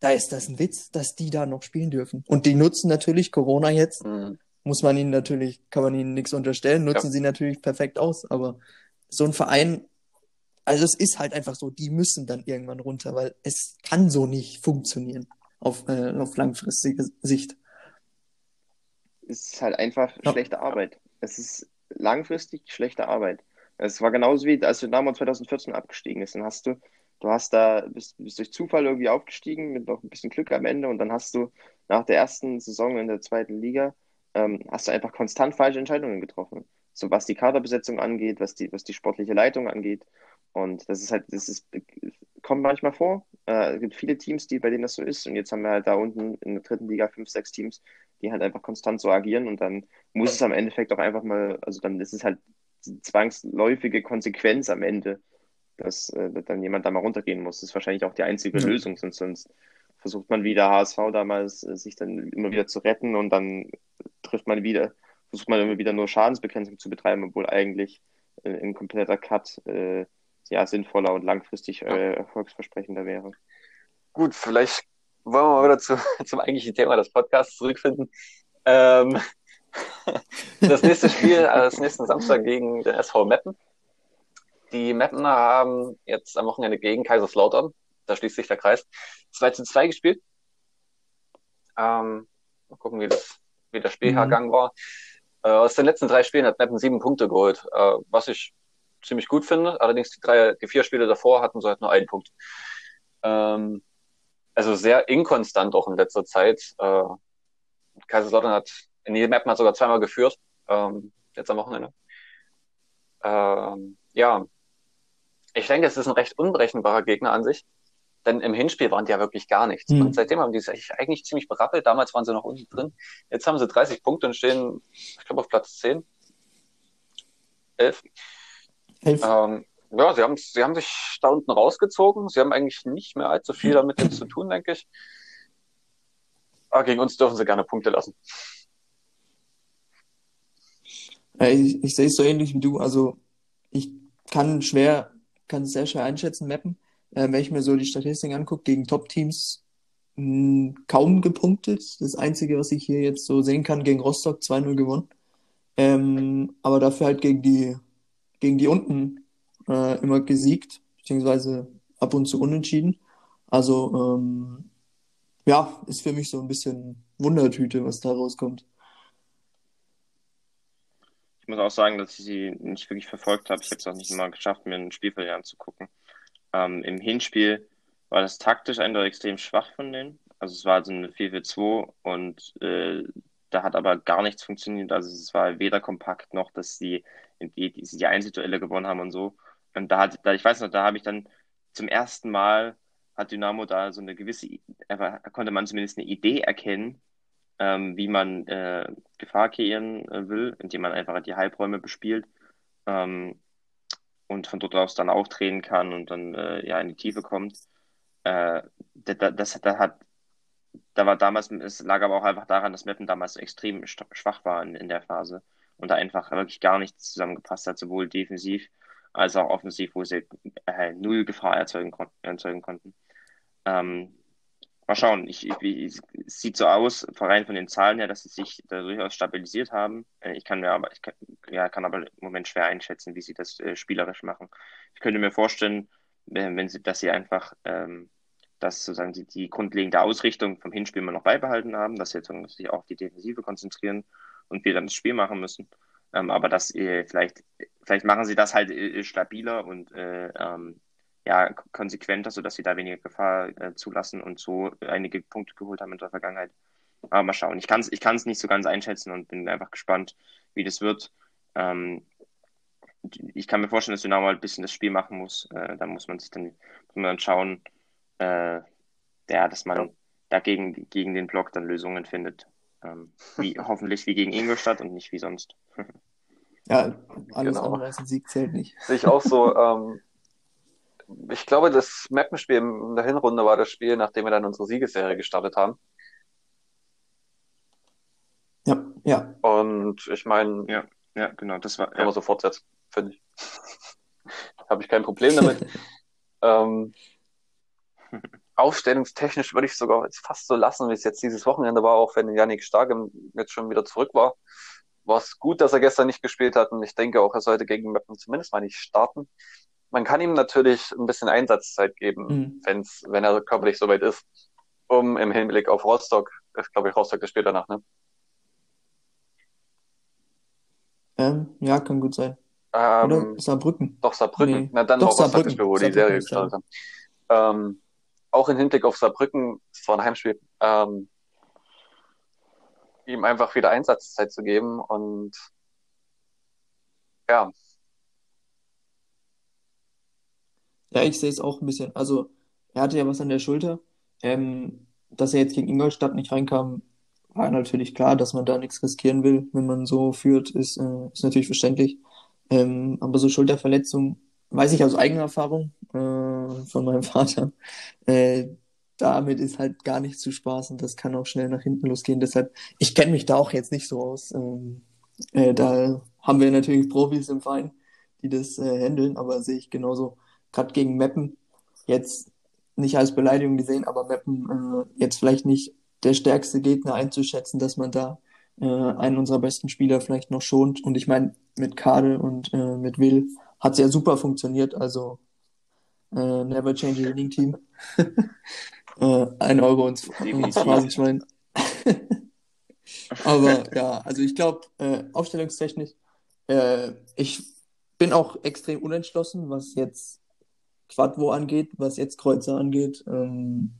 da ist das ein Witz, dass die da noch spielen dürfen. Und die nutzen natürlich Corona jetzt, mhm. Muss man ihnen natürlich, kann man ihnen nichts unterstellen, nutzen ja. sie natürlich perfekt aus, aber so ein Verein, also es ist halt einfach so, die müssen dann irgendwann runter, weil es kann so nicht funktionieren auf, äh, auf langfristige Sicht. Es ist halt einfach ja. schlechte Arbeit. Es ist langfristig schlechte Arbeit. Es war genauso wie, als Dynamo 2014 abgestiegen ist. Dann hast du, du hast da, bist, bist durch Zufall irgendwie aufgestiegen mit noch ein bisschen Glück am Ende und dann hast du nach der ersten Saison in der zweiten Liga, ähm, hast du einfach konstant falsche Entscheidungen getroffen. So was die Kaderbesetzung angeht, was die, was die sportliche Leitung angeht. Und das ist halt, das ist, kommt manchmal vor. Äh, es gibt viele Teams, die, bei denen das so ist. Und jetzt haben wir halt da unten in der dritten Liga fünf, sechs Teams, die halt einfach konstant so agieren. Und dann muss es am Endeffekt auch einfach mal, also dann ist es halt zwangsläufige Konsequenz am Ende, dass äh, dann jemand da mal runtergehen muss. Das ist wahrscheinlich auch die einzige mhm. Lösung, sonst, sonst versucht man wieder HSV damals, äh, sich dann immer wieder zu retten und dann trifft man wieder, versucht man immer wieder nur Schadensbegrenzung zu betreiben, obwohl eigentlich äh, ein kompletter Cut äh, ja, sinnvoller und langfristig äh, erfolgsversprechender wäre. Gut, vielleicht wollen wir mal wieder zu, [laughs] zum eigentlichen Thema des Podcasts zurückfinden. Ähm, [laughs] das nächste Spiel, das nächsten Samstag gegen den SV Meppen. Die Meppener haben jetzt am Wochenende gegen Kaiserslautern, da schließt sich der Kreis, 2 zu 2 gespielt. Ähm, mal gucken, wie das, wie der Spielhergang mhm. war. Äh, aus den letzten drei Spielen hat Meppen sieben Punkte geholt, äh, was ich ziemlich gut finde. Allerdings die drei, die vier Spiele davor hatten sie halt nur einen Punkt. Ähm, also sehr inkonstant auch in letzter Zeit. Äh, Kaiserslautern hat in jedem Map hat sogar zweimal geführt, ähm, jetzt am Wochenende. Ähm, ja, ich denke, es ist ein recht unberechenbarer Gegner an sich. Denn im Hinspiel waren die ja wirklich gar nichts. Mhm. Und seitdem haben die sich eigentlich ziemlich berappelt. Damals waren sie noch unten drin. Jetzt haben sie 30 Punkte und stehen, ich glaube, auf Platz 10. 11. Ähm, ja, sie haben, sie haben sich da unten rausgezogen. Sie haben eigentlich nicht mehr allzu viel damit jetzt zu tun, denke ich. Aber gegen uns dürfen sie gerne Punkte lassen. Ich, ich sehe es so ähnlich wie du. Also ich kann schwer, kann es sehr schwer einschätzen, mappen. Äh, wenn ich mir so die Statistiken angucke, gegen Top-Teams hm, kaum gepunktet. Das Einzige, was ich hier jetzt so sehen kann, gegen Rostock 2-0 gewonnen. Ähm, aber dafür halt gegen die gegen die unten äh, immer gesiegt, beziehungsweise ab und zu unentschieden. Also ähm, ja, ist für mich so ein bisschen Wundertüte, was da rauskommt. Ich muss auch sagen, dass ich sie nicht wirklich verfolgt habe. Ich habe es auch nicht mal geschafft, mir ein Spiel von ihr anzugucken. Ähm, Im Hinspiel war das taktisch eindeutig extrem schwach von denen. Also es war so eine 4-4-2 und äh, da hat aber gar nichts funktioniert. Also es war weder kompakt noch, dass sie die, die, die Einzelduelle gewonnen haben und so. Und da hat, da, ich weiß noch, da habe ich dann zum ersten Mal hat Dynamo da so eine gewisse, konnte man zumindest eine Idee erkennen, ähm, wie man äh, Gefahr kreieren äh, will, indem man einfach die Halbräume bespielt ähm, und von dort aus dann auch drehen kann und dann äh, ja in die Tiefe kommt. Äh, das, das, das hat da war damals, es lag aber auch einfach daran, dass Meppen damals extrem schwach war in, in der Phase und da einfach wirklich gar nichts zusammengepasst hat, sowohl defensiv als auch offensiv, wo sie äh, null Gefahr erzeugen, erzeugen konnten. Ähm, mal schauen, ich, ich, es sieht so aus, rein von den Zahlen her, dass sie sich da durchaus stabilisiert haben. Äh, ich kann mir aber, ich kann, ja, kann aber im Moment schwer einschätzen, wie sie das äh, spielerisch machen. Ich könnte mir vorstellen, wenn sie, dass sie einfach ähm, dass sozusagen die, die grundlegende Ausrichtung vom Hinspiel immer noch beibehalten haben, dass sie jetzt sich auch die Defensive konzentrieren und wir dann das Spiel machen müssen. Ähm, aber dass äh, vielleicht, vielleicht machen sie das halt äh, stabiler und äh, ähm, ja, konsequenter, sodass sie da weniger Gefahr äh, zulassen und so einige Punkte geholt haben in der Vergangenheit. Aber mal schauen. Ich kann es ich kann's nicht so ganz einschätzen und bin einfach gespannt, wie das wird. Ähm, ich kann mir vorstellen, dass Dynamo halt ein bisschen das Spiel machen muss. Äh, da muss man sich dann, muss man dann schauen, äh, ja, dass man dagegen gegen den Block dann Lösungen findet. Ähm, wie, [laughs] hoffentlich wie gegen Ingolstadt und nicht wie sonst. ja, alles genau. andere als ein Sieg zählt nicht. Sehe ich auch so. Ähm, ich glaube, das Mappenspiel in der Hinrunde war das Spiel, nachdem wir dann unsere Siegesserie gestartet haben. Ja, ja. Und ich meine, Ja, ja, genau, das war. kann Ja. man so fortsetzen, finde ich. [laughs] Habe ich kein Problem damit. [laughs] ähm, aufstellungstechnisch würde ich sogar jetzt fast so lassen, wie es jetzt dieses Wochenende war, auch wenn Yannick Stark jetzt schon wieder zurück war. War es gut, dass er gestern nicht gespielt hat und ich denke auch, er sollte gegen Meppen zumindest mal nicht starten. Man kann ihm natürlich ein bisschen Einsatzzeit geben, Mhm. wenn's, wenn er körperlich soweit ist, um im Hinblick auf Rostock, ich glaube ich, Rostock, das spielt danach, ne? Ähm, ja, kann gut sein. Ähm, Oder Saarbrücken. Doch, Saarbrücken. Nee. Na, dann Doch, war Rostock Saarbrücken. das Spiel, wo die Serie ist gestartet haben. Ähm, auch im Hinblick auf Saarbrücken, es war ein Heimspiel, ähm, ihm einfach wieder Einsatzzeit zu geben und ja, Ja, ich sehe es auch ein bisschen. Also, er hatte ja was an der Schulter. Ähm, dass er jetzt gegen Ingolstadt nicht reinkam, war natürlich klar, dass man da nichts riskieren will, wenn man so führt, ist, äh, ist natürlich verständlich. Ähm, aber so Schulterverletzung, weiß ich aus eigener Erfahrung äh, von meinem [laughs] Vater, äh, damit ist halt gar nicht zu spaßen. Das kann auch schnell nach hinten losgehen. Deshalb, ich kenne mich da auch jetzt nicht so aus. Ähm, äh, da haben wir natürlich Profis im Verein, die das äh, handeln, aber sehe ich genauso. Gerade gegen Meppen, jetzt nicht als Beleidigung gesehen, aber Meppen äh, jetzt vielleicht nicht der stärkste Gegner einzuschätzen, dass man da äh, einen unserer besten Spieler vielleicht noch schont. Und ich meine, mit Kade und äh, mit Will hat es ja super funktioniert. Also äh, never change a winning team. [laughs] äh, ein Euro ins, ins Definitiv. Phrasenschwein. [laughs] Aber ja, also ich glaube, äh, aufstellungstechnisch, äh, ich bin auch extrem unentschlossen, was jetzt Quadvo angeht, was jetzt Kreuzer angeht. Ähm,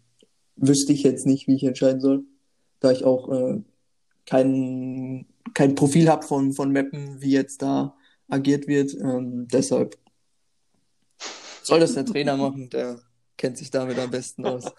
wüsste ich jetzt nicht, wie ich entscheiden soll, da ich auch äh, kein, kein Profil habe von, von Mappen, wie jetzt da agiert wird. Ähm, deshalb soll das der Trainer machen, der kennt sich damit am besten aus. [laughs]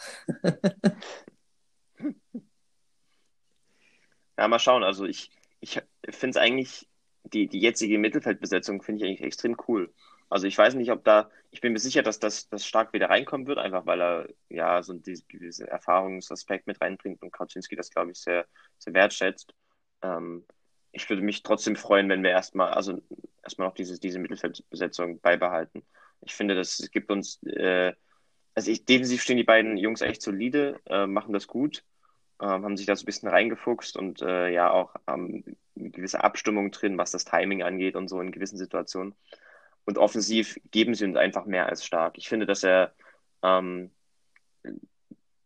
Ja, mal schauen. Also ich, ich finde es eigentlich, die, die jetzige Mittelfeldbesetzung finde ich eigentlich extrem cool. Also ich weiß nicht, ob da, ich bin mir sicher, dass das, das stark wieder reinkommen wird, einfach weil er ja so diese gewisse Erfahrungsaspekt mit reinbringt und Kaczynski das, glaube ich, sehr, sehr wertschätzt. Ähm, ich würde mich trotzdem freuen, wenn wir erstmal, also erstmal noch diese, diese Mittelfeldbesetzung beibehalten. Ich finde, das gibt uns, äh, also ich, defensiv stehen die beiden Jungs echt solide, äh, machen das gut ähm, haben sich da so ein bisschen reingefuchst und äh, ja auch ähm, eine gewisse Abstimmung drin, was das Timing angeht und so in gewissen Situationen. Und offensiv geben sie uns einfach mehr als stark. Ich finde, dass er ähm,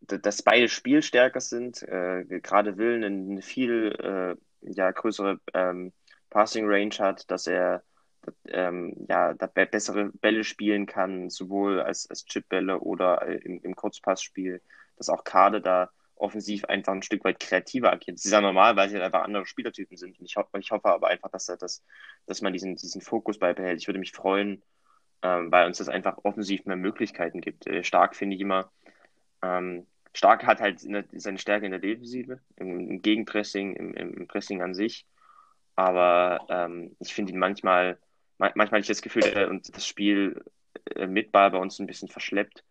dass beide spielstärker sind. Äh, gerade Will eine viel äh, ja, größere ähm, Passing Range hat, dass er ähm, ja, da be bessere Bälle spielen kann, sowohl als, als Chipbälle oder äh, im, im Kurzpassspiel, dass auch Kade da offensiv einfach ein Stück weit kreativer agiert. Das ist ja normal, weil sie halt einfach andere Spielertypen sind. Und ich, ho ich hoffe aber einfach, dass, er das, dass man diesen, diesen Fokus beibehält. Ich würde mich freuen, ähm, weil uns das einfach offensiv mehr Möglichkeiten gibt. Äh, Stark finde ich immer, ähm, Stark hat halt der, seine Stärke in der Defensive, im, im Gegenpressing, im, im, Pressing an sich. Aber ähm, ich finde ihn manchmal, manchmal habe ich das Gefühl, und das Spiel äh, mit Ball bei uns ein bisschen verschleppt.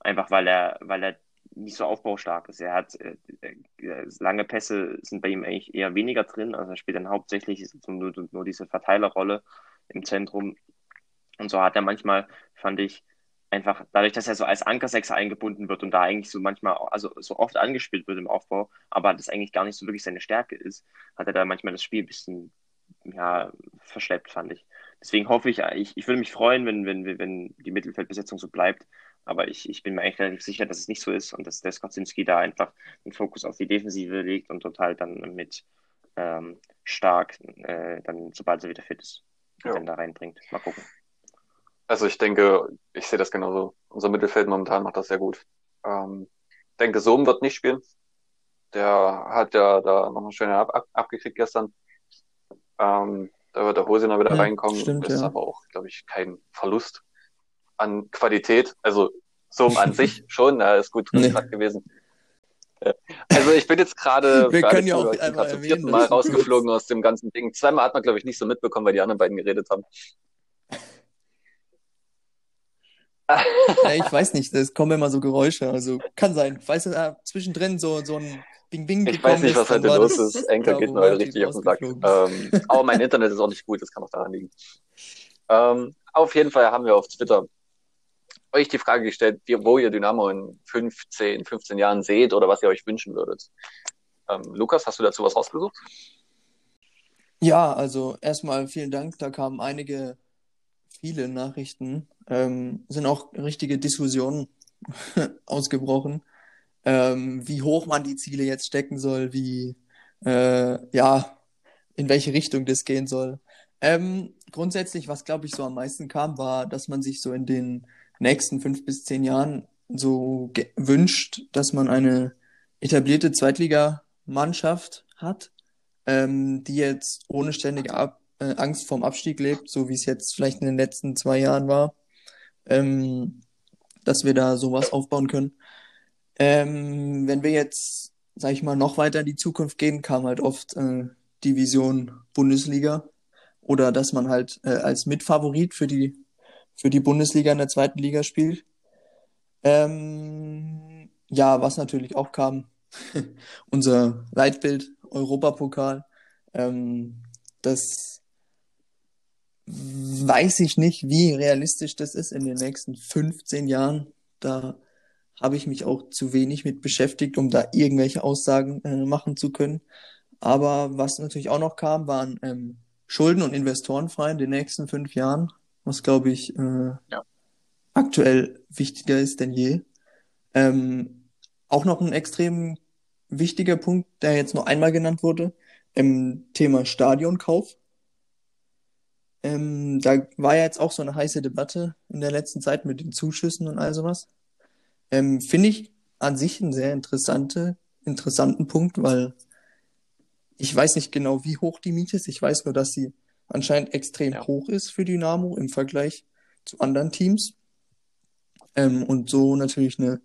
Einfach weil er, weil er nicht so aufbaustark ist. Er hat äh, äh, lange Pässe sind bei ihm eigentlich eher weniger drin. Also er spielt dann hauptsächlich nur, nur diese Verteilerrolle im Zentrum. Und so hat er manchmal, fand ich, einfach dadurch, dass er so als Ankersechser eingebunden wird und da eigentlich so manchmal, also so oft angespielt wird im Aufbau, aber das eigentlich gar nicht so wirklich seine Stärke ist, hat er da manchmal das Spiel ein bisschen ja, verschleppt, fand ich. Deswegen hoffe ich, ich, ich würde mich freuen, wenn, wenn, wenn die Mittelfeldbesetzung so bleibt. Aber ich, ich bin mir eigentlich relativ sicher, dass es nicht so ist und dass der Skocinski da einfach den Fokus auf die Defensive legt und total dann mit ähm, stark, äh, dann sobald er wieder fit ist, Ja. dann da reinbringt. Mal gucken. Also ich denke, ich sehe das genauso. Unser Mittelfeld momentan macht das sehr gut. Ähm, denke, Sohm wird nicht spielen. Der hat ja da nochmal schön ab, ab, abgekriegt gestern. Ähm, da wird der Hosiner wieder Ja, reinkommen. stimmt, ist ja. aber auch, glaube ich, kein Verlust an Qualität. Also Sohm an [laughs] sich schon, er ist gut drin Nee. gewesen. Äh, Also ich bin jetzt gerade Wir können ja auch gerade zum vierten Mal rausgeflogen aus dem ganzen Ding. Zweimal hat man, glaube ich, nicht so mitbekommen, weil die anderen beiden geredet haben. ja, ich weiß nicht, es kommen immer so Geräusche, also kann sein. Weißt du, da zwischendrin so, so ein Bing Bing Ich weiß nicht, was heute los das, ist. Enker da, geht mir heute richtig auf den Sack. Ähm, aber mein Internet ist auch nicht gut, das kann auch daran liegen. Ähm, auf jeden Fall haben wir auf Twitter euch die Frage gestellt, wo ihr Dynamo in 15, 15 Jahren seht oder was ihr euch wünschen würdet. Ähm, Lukas, hast du dazu was rausgesucht? Ja, also erstmal vielen Dank. Da kamen einige, viele Nachrichten. Ähm, sind auch richtige Diskussionen [laughs] ausgebrochen, ähm, wie hoch man die Ziele jetzt stecken soll, wie, äh, ja, in welche Richtung das gehen soll. Ähm, grundsätzlich, was glaube ich so am meisten kam, war, dass man sich so in den nächsten fünf bis zehn Jahren so wünscht, dass man eine etablierte Zweitligamannschaft hat, ähm, die jetzt ohne ständige Ab äh, Angst vorm Abstieg lebt, so wie es jetzt vielleicht in den letzten zwei Jahren war, ähm, dass wir da sowas aufbauen können. Ähm, wenn wir jetzt, sag ich mal, noch weiter in die Zukunft gehen, kam halt oft äh, die Vision Bundesliga oder dass man halt äh, als Mitfavorit für die für die Bundesliga in der zweiten Liga spielt. Ähm, ja, was natürlich auch kam, [laughs] unser Leitbild Europapokal. Ähm, das weiß ich nicht, wie realistisch das ist in den nächsten 15 Jahren. Da habe ich mich auch zu wenig mit beschäftigt, um da irgendwelche Aussagen äh, machen zu können. Aber was natürlich auch noch kam, waren ähm, Schulden- und Investorenfrei in den nächsten fünf Jahren, was glaube ich äh, Ja. aktuell wichtiger ist denn je. Ähm, auch noch ein extrem wichtiger Punkt, der jetzt nur einmal genannt wurde, im Thema Stadionkauf. Ähm, da war ja jetzt auch so eine heiße Debatte in der letzten Zeit mit den Zuschüssen und all sowas. Ähm, finde ich an sich einen sehr interessante, interessanten Punkt, weil ich weiß nicht genau, wie hoch die Miete ist. Ich weiß nur, dass sie anscheinend extrem Ja. hoch ist für Dynamo im Vergleich zu anderen Teams. Ähm, und so natürlich eine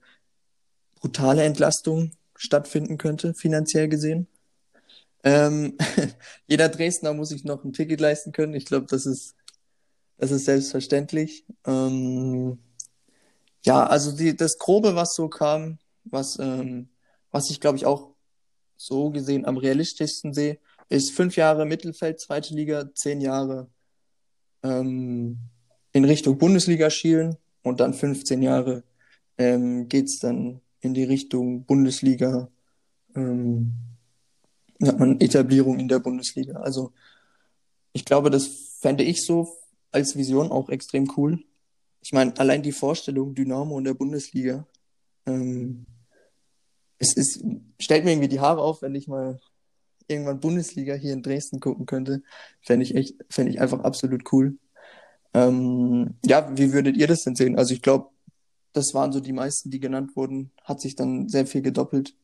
brutale Entlastung stattfinden könnte, finanziell gesehen. Ähm, [laughs] jeder Dresdner muss sich noch ein Ticket leisten können. Ich glaube, das ist, das ist selbstverständlich. Ähm, ja, also die, das Grobe, was so kam, was, ähm, was ich glaube ich auch so gesehen am realistischsten sehe, ist fünf Jahre Mittelfeld, zweite Liga, zehn Jahre ähm, in Richtung Bundesliga schielen und dann 15 Jahre ähm, geht's dann in die Richtung Bundesliga, ähm, hat man Etablierung in der Bundesliga. Also ich glaube, das fände ich so als Vision auch extrem cool. Ich meine, allein die Vorstellung Dynamo in der Bundesliga, ähm, es ist, stellt mir irgendwie die Haare auf, wenn ich mal irgendwann Bundesliga hier in Dresden gucken könnte. Fände ich echt, fände ich einfach absolut cool. Ähm, ja, wie würdet ihr das denn sehen? Also ich glaube, das waren so die meisten, die genannt wurden, hat sich dann sehr viel gedoppelt.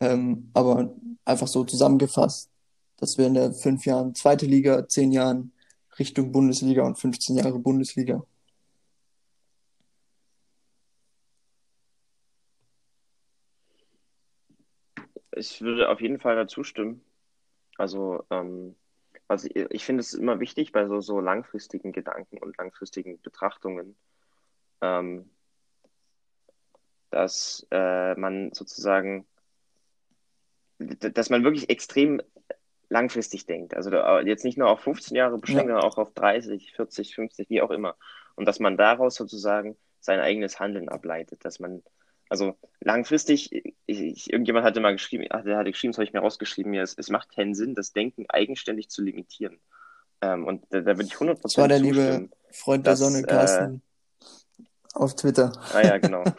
Ähm, aber einfach so zusammengefasst, dass wir in der fünf Jahren zweite Liga, zehn Jahren Richtung Bundesliga und 15 Jahre Bundesliga. Ich würde auf jeden Fall dazu stimmen. Also, ähm, also ich, ich finde es immer wichtig bei so, so langfristigen Gedanken und langfristigen Betrachtungen, ähm, dass äh, man sozusagen, dass man wirklich extrem langfristig denkt. Also da, jetzt nicht nur auf 15 Jahre beschränkt, Ja. sondern auch auf 30, 40, 50, wie auch immer. Und dass man daraus sozusagen sein eigenes Handeln ableitet, dass man also langfristig, ich, ich, irgendjemand hatte mal geschrieben, ach, der hatte geschrieben, das habe ich mir rausgeschrieben, ja, es, es macht keinen Sinn, das Denken eigenständig zu limitieren. Ähm, und da, da würde ich 100% Das war der liebe. Freund der dass, Sonne, äh, Carsten, auf Twitter. Ah ja, genau. [laughs]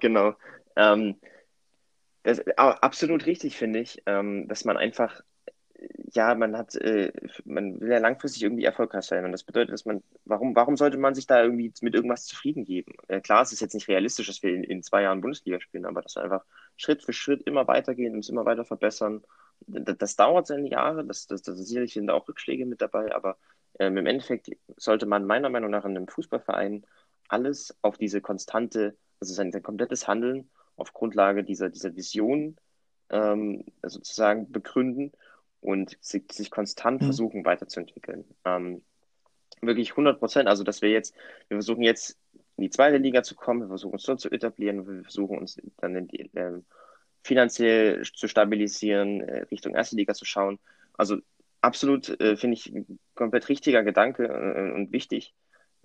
Genau. Ähm, das, absolut richtig, finde ich, ähm, dass man einfach, ja, man hat, äh, man will ja langfristig irgendwie erfolgreich sein. Und das bedeutet, dass man, warum, warum sollte man sich da irgendwie mit irgendwas zufrieden geben? Äh, klar, es ist jetzt nicht realistisch, dass wir in, in zwei Jahren Bundesliga spielen, aber dass wir einfach Schritt für Schritt immer weitergehen, uns immer weiter verbessern. Das, das dauert seine Jahre, das, das, das sicherlich sind da auch Rückschläge mit dabei, aber ähm, im Endeffekt sollte man meiner Meinung nach in einem Fußballverein alles auf diese konstante, also sein, sein komplettes Handeln auf Grundlage dieser, dieser Vision ähm, sozusagen begründen und sich, sich konstant Mhm. versuchen weiterzuentwickeln. Ähm, wirklich 100 Prozent. Also, dass wir jetzt, wir versuchen jetzt in die zweite Liga zu kommen, wir versuchen uns dort zu etablieren, wir versuchen uns dann die, äh, finanziell zu stabilisieren, äh, Richtung erste Liga zu schauen. Also absolut, äh, finde ich, ein komplett richtiger Gedanke äh, und wichtig,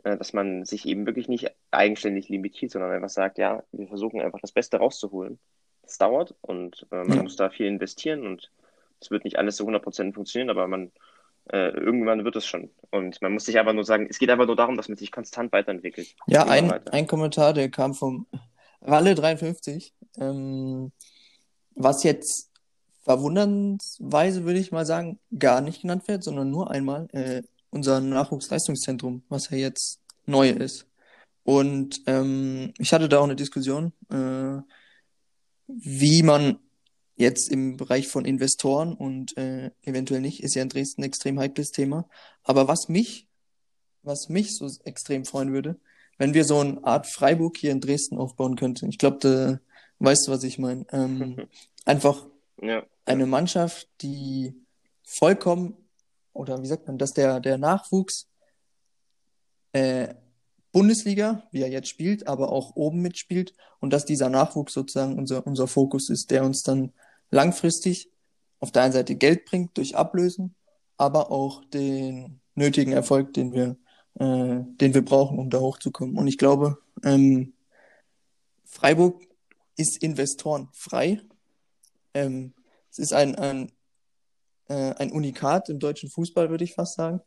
äh, dass man sich eben wirklich nicht eigenständig limitiert, sondern einfach sagt, ja, wir versuchen einfach das Beste rauszuholen. Das dauert und äh, man ja. muss da viel investieren und es wird nicht alles zu 100% funktionieren, aber man äh, irgendwann wird es schon. Und man muss sich einfach nur sagen, es geht einfach nur darum, dass man sich konstant weiterentwickelt. Ja, ein, weiter. ein Kommentar, der kam vom Ralle53, ähm, was jetzt verwundernsweise, würde ich mal sagen, gar nicht genannt wird, sondern nur einmal äh, unser Nachwuchsleistungszentrum, was ja jetzt neu ist. Und ähm, ich hatte da auch eine Diskussion, äh, wie man Jetzt im Bereich von Investoren und äh, eventuell nicht, ist ja in Dresden ein extrem heikles Thema. Aber was mich, was mich so extrem freuen würde, wenn wir so eine Art Freiburg hier in Dresden aufbauen könnten. Ich glaube, da weißt du, was ich meine. Ähm, [laughs] einfach ja. eine Mannschaft, die vollkommen, oder wie sagt man, dass der, der Nachwuchs äh, Bundesliga, wie er jetzt spielt, aber auch oben mitspielt und dass dieser Nachwuchs sozusagen unser, unser Fokus ist, der uns dann langfristig auf der einen Seite Geld bringt durch Ablösen, aber auch den nötigen Erfolg, den wir, äh, den wir brauchen, um da hochzukommen. Und ich glaube, ähm, Freiburg ist investorenfrei. Ähm, es ist ein, ein, äh, ein Unikat im deutschen Fußball, würde ich fast sagen.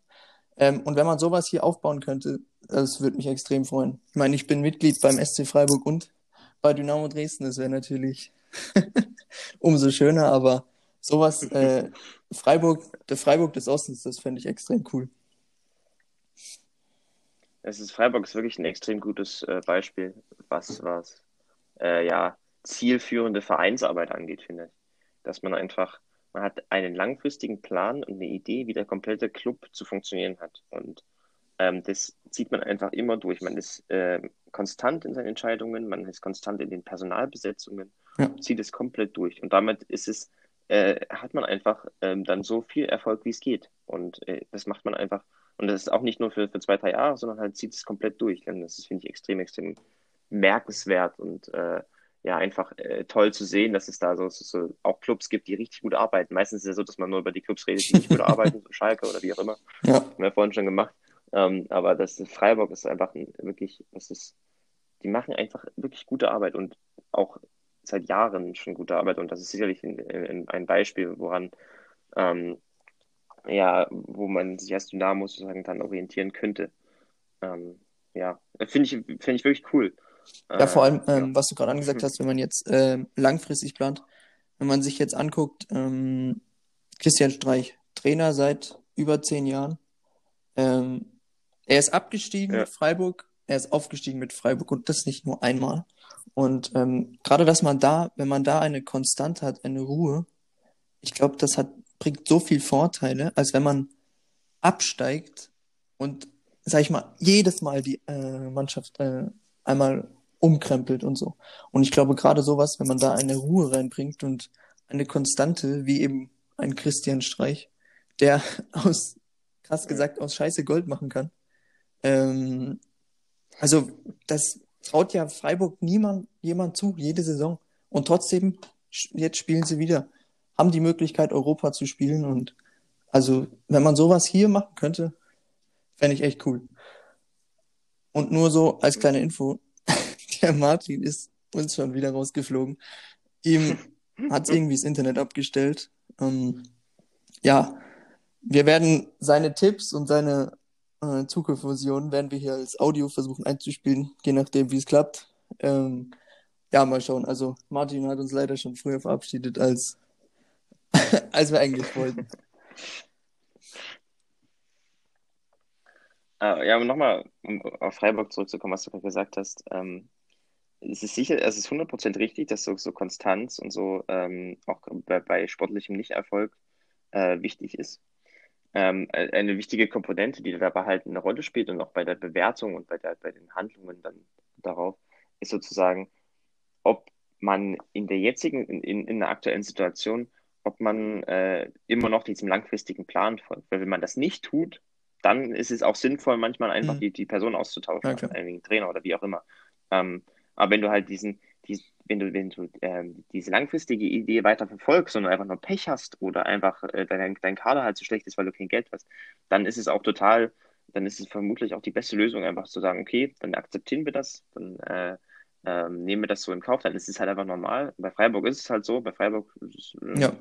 Ähm, und wenn man sowas hier aufbauen könnte, das würde mich extrem freuen. Ich meine, ich bin Mitglied beim SC Freiburg und bei Dynamo Dresden. Das wäre natürlich [laughs] umso schöner, aber sowas, äh, Freiburg, der Freiburg des Ostens, das fände ich extrem cool. Es ist Freiburg ist wirklich ein extrem gutes äh, Beispiel, was, was äh, ja, zielführende Vereinsarbeit angeht, finde ich. Dass man einfach, man hat einen langfristigen Plan und eine Idee, wie der komplette Club zu funktionieren hat. Und ähm, das zieht man einfach immer durch. Man ist äh, konstant in seinen Entscheidungen, man ist konstant in den Personalbesetzungen, ja. zieht es komplett durch. Und damit ist es, äh, hat man einfach ähm, dann so viel Erfolg, wie es geht. Und äh, das macht man einfach. Und das ist auch nicht nur für, für zwei, drei Jahre, sondern halt zieht es komplett durch. Und das finde ich, extrem, extrem merkenswert und äh, ja, einfach äh, toll zu sehen, dass es da so, so, so, auch Clubs gibt, die richtig gut arbeiten. Meistens ist es ja so, dass man nur über die Clubs redet, die nicht gut arbeiten, so Schalke oder wie auch immer. [laughs] Ja. Haben wir vorhin schon gemacht. Ähm, aber das Freiburg ist einfach ein, wirklich, das ist, die machen einfach wirklich gute Arbeit und auch seit Jahren schon gute Arbeit und das ist sicherlich ein, ein Beispiel, woran ähm, ja, wo man sich als Dynamo sozusagen dann orientieren könnte. Ähm, ja, finde ich, finde ich wirklich cool. Ja, vor allem, ähm, ja. was du gerade angesagt hast, wenn man jetzt äh, langfristig plant, wenn man sich jetzt anguckt, ähm, Christian Streich, Trainer seit über zehn Jahren, ähm, er ist abgestiegen ja. mit Freiburg, er ist aufgestiegen mit Freiburg und das nicht nur einmal. Und ähm, gerade, dass man da, wenn man da eine Konstante hat, eine Ruhe, ich glaube, das hat, bringt so viel Vorteile, als wenn man absteigt und, sag ich mal, jedes Mal die äh, Mannschaft äh, einmal umkrempelt und so. Und ich glaube, gerade sowas, wenn man da eine Ruhe reinbringt und eine Konstante, wie eben ein Christian Streich, der [laughs] aus, krass gesagt, aus Scheiße Gold machen kann, ähm, also, das traut ja Freiburg niemand, jemand zu, jede Saison. Und trotzdem, jetzt spielen sie wieder, haben die Möglichkeit, Europa zu spielen. Und also, wenn man sowas hier machen könnte, fände ich echt cool. Und nur so als kleine Info, [laughs] der Martin ist uns schon wieder rausgeflogen. Ihm hat [laughs] irgendwie das Internet abgestellt. Ähm, ja, wir werden seine Tipps und seine äh, Zugriffsversion werden wir hier als Audio versuchen einzuspielen, je nachdem, wie es klappt. Ähm, ja, mal schauen. Also Martin hat uns leider schon früher verabschiedet, als, [laughs] als wir eigentlich wollten. Äh, ja, aber nochmal, um auf Freiburg zurückzukommen, was du gerade gesagt hast. Ähm, es ist sicher, es ist 100% richtig, dass so, so Konstanz und so ähm, auch bei, bei sportlichem Nichterfolg äh, wichtig ist ähm, eine wichtige Komponente, die dabei halt eine Rolle spielt und auch bei der Bewertung und bei, der, bei den Handlungen dann darauf, ist sozusagen, ob man in der jetzigen, in, in der aktuellen Situation, ob man äh, immer noch diesem langfristigen Plan folgt. Weil wenn man das nicht tut, dann ist es auch sinnvoll, manchmal einfach Mhm. die, die Person auszutauschen, Ja, einen Trainer oder wie auch immer. Ähm, aber wenn du halt diesen, diesen wenn du, wenn du ähm, diese langfristige Idee weiter verfolgst und einfach nur Pech hast oder einfach äh, dein, dein Kader halt so schlecht ist, weil du kein Geld hast, dann ist es auch total, dann ist es vermutlich auch die beste Lösung, einfach zu sagen, okay, dann akzeptieren wir das, dann äh, ähm, nehmen wir das so in Kauf, dann ist es halt einfach normal. Bei Freiburg ist es halt so, bei Freiburg ist es, äh, Ja.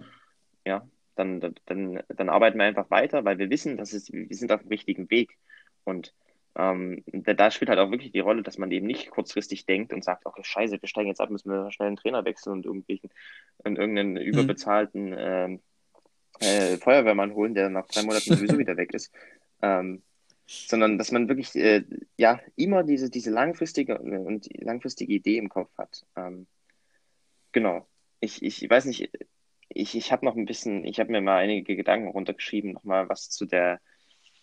ja, dann, dann, dann arbeiten wir einfach weiter, weil wir wissen, dass es, wir sind auf dem richtigen Weg. Und ähm, da, spielt halt auch wirklich die Rolle, dass man eben nicht kurzfristig denkt und sagt, okay, scheiße, wir steigen jetzt ab, müssen wir schnell einen Trainer wechseln und irgendwelchen, und irgendeinen überbezahlten ähm, äh, Feuerwehrmann holen, der nach drei Monaten sowieso [laughs] wieder weg ist. Ähm, sondern dass man wirklich äh, ja immer diese, diese langfristige und langfristige Idee im Kopf hat. Ähm, genau. Ich, ich weiß nicht, ich, ich habe noch ein bisschen, ich habe mir mal einige Gedanken runtergeschrieben, nochmal was zu der,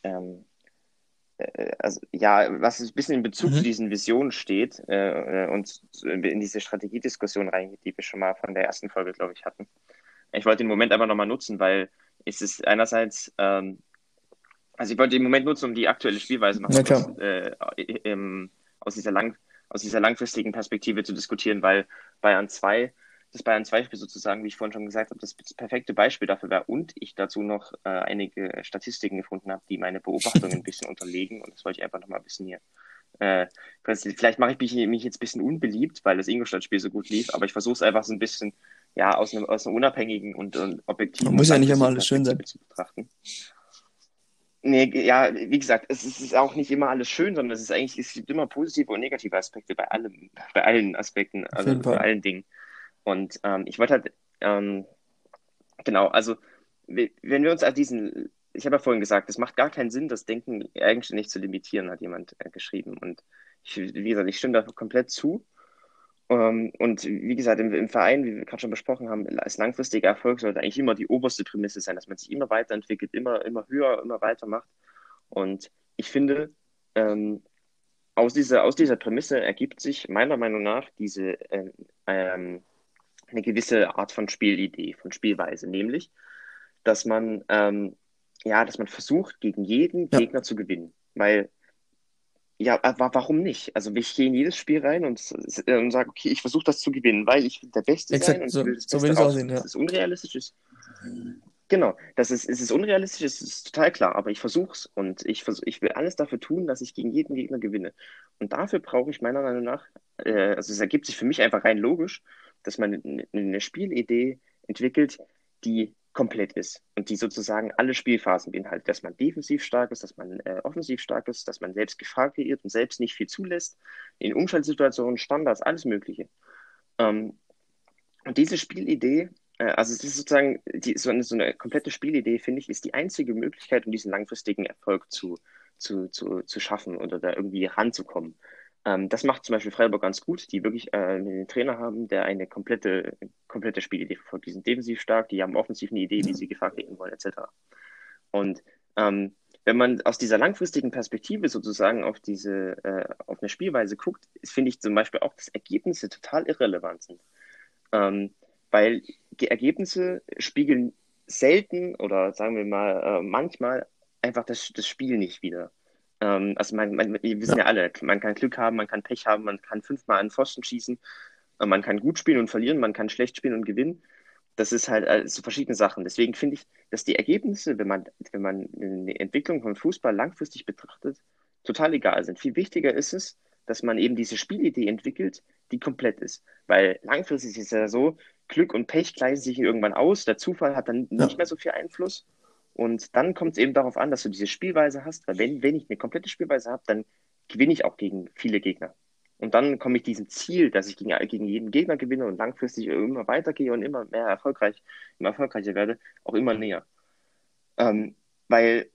ähm, äh, also ja, was ein bisschen in Bezug Mhm. zu diesen Visionen steht äh, äh, und in diese Strategiediskussion reingeht, die wir schon mal von der ersten Folge, glaube ich, hatten. Ich wollte den Moment einfach nochmal nutzen, weil es ist einerseits, ähm, also ich wollte den Moment nutzen, um die aktuelle Spielweise noch kurz, äh, ähm, aus, dieser lang, aus dieser langfristigen Perspektive zu diskutieren, weil Bayern 2, das Bayern 2-Spiel sozusagen, wie ich vorhin schon gesagt habe, das perfekte Beispiel dafür war und ich dazu noch äh, einige Statistiken gefunden habe, die meine Beobachtungen ein bisschen unterlegen und das wollte ich einfach nochmal ein bisschen hier. Äh, vielleicht mache ich mich, mich jetzt ein bisschen unbeliebt, weil das Ingolstadt-Spiel so gut lief, aber ich versuche es einfach so ein bisschen ja, aus, einem, aus einer unabhängigen und, und objektiven Muss ja nicht immer alles schön sein. Zu betrachten. Nee, ja, wie gesagt, es ist, auch nicht immer alles schön, sondern es ist eigentlich, es gibt immer positive und negative Aspekte bei allem, bei allen Aspekten, also bei allen Dingen. Und ähm, ich wollte halt, ähm, genau, also we- wenn wir uns an diesen, ich habe ja vorhin gesagt, es macht gar keinen Sinn, das Denken eigenständig zu limitieren, hat jemand äh, geschrieben. Und ich, wie gesagt, ich stimme da komplett zu. Ähm, und wie gesagt, im, im Verein, wie wir gerade schon besprochen haben, als langfristiger Erfolg sollte eigentlich immer die oberste Prämisse sein, dass man sich immer weiterentwickelt, immer, immer höher, immer weiter macht. Und ich finde, ähm, aus dieser, aus dieser Prämisse ergibt sich meiner Meinung nach diese ähm, ähm, eine gewisse Art von Spielidee, von Spielweise, nämlich, dass man ähm, ja, dass man versucht, gegen jeden Ja. Gegner zu gewinnen. Weil ja, aber warum nicht? Also ich gehe in jedes Spiel rein und, äh, und sage, okay, ich versuche das zu gewinnen, weil ich der Beste Exakt, sein und so- will das so Beste will ich's auch sehen, ja. Das ist unrealistisch. Ist, genau, das ist, es ist unrealistisch, es ist total klar, aber ich versuche es und ich, versuch, ich will alles dafür tun, dass ich gegen jeden Gegner gewinne. Und dafür brauche ich meiner Meinung nach, äh, also es ergibt sich für mich einfach rein logisch, dass man eine, Spielidee entwickelt, die komplett ist und die sozusagen alle Spielphasen beinhaltet, dass man defensiv stark ist, dass man äh, offensiv stark ist, dass man selbst Gefahr kreiert und selbst nicht viel zulässt, in Umschaltsituationen, Standards, alles Mögliche. Ähm, und diese Spielidee, äh, also es ist sozusagen die, so, eine, so eine komplette Spielidee, finde ich, ist die einzige Möglichkeit, um diesen langfristigen Erfolg zu, zu, zu, zu schaffen oder da irgendwie ranzukommen. Ähm, das macht zum Beispiel Freiburg ganz gut, die wirklich äh, einen Trainer haben, der eine komplette, komplette Spielidee verfolgt. Die sind defensiv stark, die haben offensiv eine Idee, wie sie Gefahr kreieren wollen, etc. Und ähm, wenn man aus dieser langfristigen Perspektive sozusagen auf diese, äh, auf eine Spielweise guckt, finde ich zum Beispiel auch, dass Ergebnisse total irrelevant sind. Ähm, weil Ergebnisse spiegeln selten oder sagen wir mal äh, manchmal einfach das, das Spiel nicht wieder. Ähm, also man, man, wir wissen ja. alle, man kann Glück haben, man kann Pech haben, man kann fünfmal an Pfosten schießen, äh, man kann gut spielen und verlieren, man kann schlecht spielen und gewinnen. Das ist halt äh, so verschiedene Sachen. Deswegen finde ich, dass die Ergebnisse, wenn man, wenn man eine Entwicklung von Fußball langfristig betrachtet, total egal sind. Viel wichtiger ist es, dass man eben diese Spielidee entwickelt, die komplett ist. Weil langfristig ist es ja so, Glück und Pech gleichen sich irgendwann aus, der Zufall hat dann nicht mehr so viel Einfluss. Und dann kommt es eben darauf an, dass du diese Spielweise hast, weil wenn, wenn ich eine komplette Spielweise habe, dann gewinne ich auch gegen viele Gegner. Und dann komme ich diesem Ziel, dass ich gegen, gegen jeden Gegner gewinne und langfristig immer weitergehe und immer mehr erfolgreich, immer erfolgreicher werde, auch immer näher. Ähm, weil,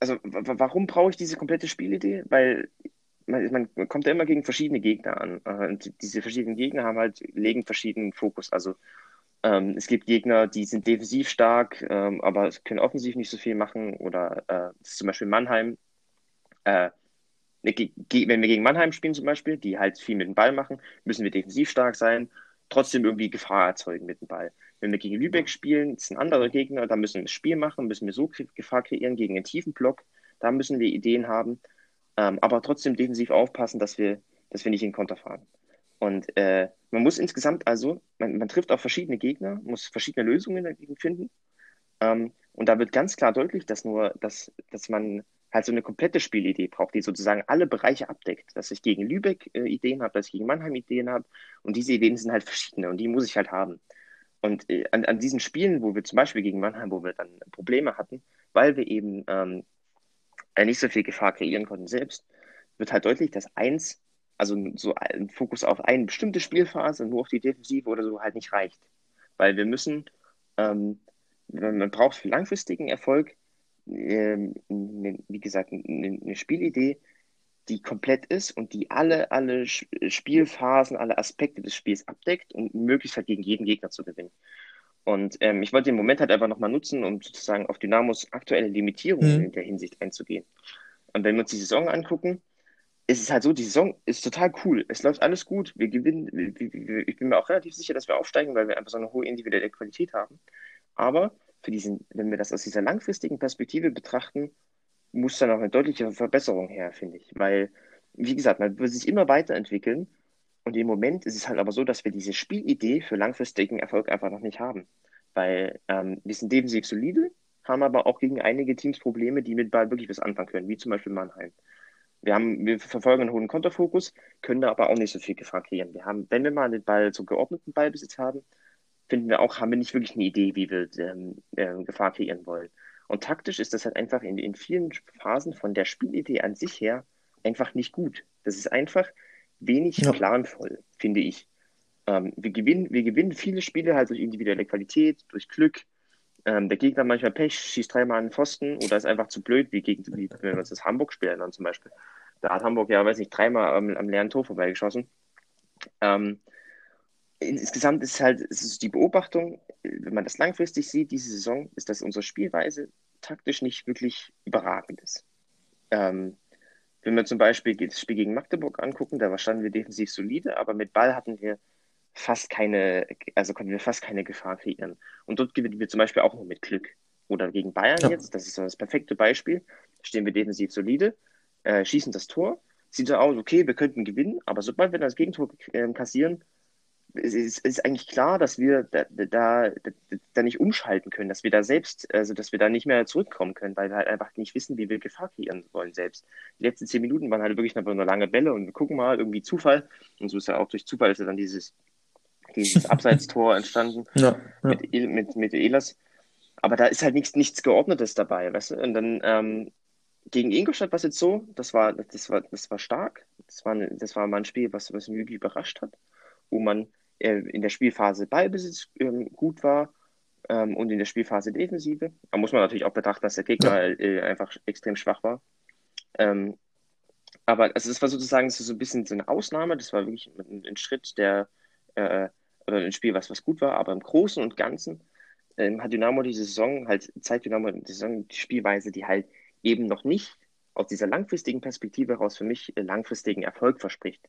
also warum brauche ich diese komplette Spielidee? Weil man, man kommt ja immer gegen verschiedene Gegner an. Und diese verschiedenen Gegner haben halt, legen verschiedenen Fokus. Also ähm, es gibt Gegner, die sind defensiv stark, ähm, aber können offensiv nicht so viel machen. Oder äh, ist zum Beispiel Mannheim. Äh, wenn wir gegen Mannheim spielen zum Beispiel, die halt viel mit dem Ball machen, müssen wir defensiv stark sein, trotzdem irgendwie Gefahr erzeugen mit dem Ball. Wenn wir gegen Lübeck spielen, das sind andere Gegner, da müssen wir das Spiel machen, müssen wir so Gefahr kreieren gegen einen tiefen Block, Da müssen wir Ideen haben, ähm, aber trotzdem defensiv aufpassen, dass wir, dass wir nicht in Konter fahren. Und äh, man muss insgesamt also, man, man, trifft auf verschiedene Gegner, muss verschiedene Lösungen dagegen finden. Ähm, und da wird ganz klar deutlich, dass nur, dass, dass man halt so eine komplette Spielidee braucht, die sozusagen alle Bereiche abdeckt. Dass ich gegen Lübeck äh, Ideen habe, dass ich gegen Mannheim Ideen habe. Und diese Ideen sind halt verschiedene und die muss ich halt haben. Und äh, an, an diesen Spielen, wo wir zum Beispiel gegen Mannheim, wo wir dann Probleme hatten, weil wir eben ähm, nicht so viel Gefahr kreieren konnten selbst, wird halt deutlich, dass eins, also so ein Fokus auf eine bestimmte Spielphase, nur auf die Defensive oder so halt nicht reicht. Weil wir müssen, ähm, man braucht für langfristigen Erfolg, ähm, ne, wie gesagt, eine, eine Spielidee, die komplett ist und die alle, alle Spielphasen, alle Aspekte des Spiels abdeckt und möglichst halt gegen jeden Gegner zu gewinnen. Und ähm, ich wollte den Moment halt einfach nochmal nutzen, um sozusagen auf Dynamos aktuelle Limitierungen mhm. in der Hinsicht einzugehen. Und wenn wir uns die Saison angucken, ist es halt so, die Saison ist total cool. Es läuft alles gut. Wir gewinnen. Ich bin mir auch relativ sicher, dass wir aufsteigen, weil wir einfach so eine hohe individuelle Qualität haben. Aber für diesen, wenn wir das aus dieser langfristigen Perspektive betrachten, muss dann auch eine deutliche Verbesserung her, finde ich. Weil, wie gesagt, man wird sich immer weiterentwickeln. Und im Moment ist es halt aber so, dass wir diese Spielidee für langfristigen Erfolg einfach noch nicht haben. Weil ähm, wir sind defensiv solide, haben aber auch gegen einige Teams Probleme, die mit Ball wirklich was anfangen können, wie zum Beispiel Mannheim. Wir, haben, wir verfolgen einen hohen Konterfokus, können da aber auch nicht so viel Gefahr kreieren. Wir haben, wenn wir mal den Ball zum geordneten Ballbesitz haben, finden wir auch, haben wir nicht wirklich eine Idee, wie wir ähm, äh, Gefahr kreieren wollen. Und taktisch ist das halt einfach in, in vielen Phasen von der Spielidee an sich her einfach nicht gut. Das ist einfach wenig ja. planvoll, finde ich. Ähm, wir, gewinnen, wir gewinnen viele Spiele halt durch individuelle Qualität, durch Glück. Ähm, der Gegner manchmal Pech, schießt dreimal an den Pfosten oder ist einfach zu blöd, wie, gegen, wie wenn wir uns das Hamburg-Spiel erinnern zum Beispiel. Da hat Hamburg ja, weiß nicht, dreimal am, am leeren Tor vorbeigeschossen. Ähm, insgesamt ist halt ist die Beobachtung, wenn man das langfristig sieht, diese Saison, ist, dass unsere Spielweise taktisch nicht wirklich überragend ist. Ähm, wenn wir zum Beispiel das Spiel gegen Magdeburg angucken, da standen wir defensiv solide, aber mit Ball hatten wir fast keine, also konnten wir fast keine Gefahr kreieren. Und dort gewinnen wir zum Beispiel auch nur mit Glück. Oder gegen Bayern ja. jetzt, das ist so das perfekte Beispiel, stehen wir defensiv solide, äh, schießen das Tor, sieht so aus, okay, wir könnten gewinnen, aber sobald wir das Gegentor äh, kassieren, ist, ist, eigentlich klar, dass wir da, da, da, nicht umschalten können, dass wir da selbst, also dass wir da nicht mehr zurückkommen können, weil wir halt einfach nicht wissen, wie wir Gefahr kreieren wollen selbst. Die letzten zehn Minuten waren halt wirklich nur eine lange Bälle und wir gucken mal, irgendwie Zufall. Und so ist ja auch durch Zufall ist ja dann dieses, dieses [laughs] Abseitstor entstanden ja, ja. Mit, mit, mit Elas. Aber da ist halt nichts, nichts Geordnetes dabei, weißt du? Und dann ähm, gegen Ingolstadt war es jetzt so, das war, das war, das war stark. Das war, das war mal ein Spiel, was, was wirklich überrascht hat, wo man äh, in der Spielphase Ballbesitz ähm, gut war ähm, und in der Spielphase Defensive. Da muss man natürlich auch betrachten, dass der Gegner äh, einfach extrem schwach war. Ähm, aber also es war sozusagen so ein bisschen so eine Ausnahme. Das war wirklich ein, ein Schritt, der äh, oder ein Spiel, was, was gut war, aber im Großen und Ganzen ähm, hat Dynamo diese Saison halt, zeigt Dynamo die Saison die Spielweise, die halt eben noch nicht aus dieser langfristigen Perspektive heraus für mich äh, langfristigen Erfolg verspricht.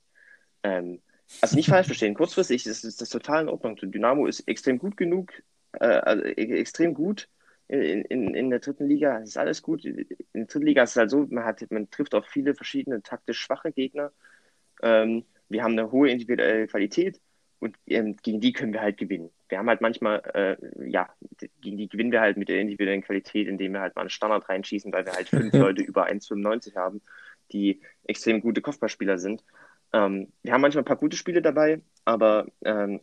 Ähm, also nicht falsch verstehen, [laughs] kurzfristig ist, ist das total in Ordnung. Dynamo ist extrem gut genug, äh, also e-, extrem gut in, in, in der dritten Liga. Es ist alles gut. In der dritten Liga ist es halt so, man, hat, man trifft auf viele verschiedene taktisch schwache Gegner. Ähm, wir haben eine hohe individuelle Qualität und ähm, gegen die können wir halt gewinnen. Wir haben halt manchmal, äh, ja, gegen die gewinnen wir halt mit der individuellen Qualität, indem wir halt mal einen Standard reinschießen, weil wir halt fünf [laughs] Leute über 1,95 haben, die extrem gute Kopfballspieler sind. Ähm, wir haben manchmal ein paar gute Spiele dabei, aber, ähm,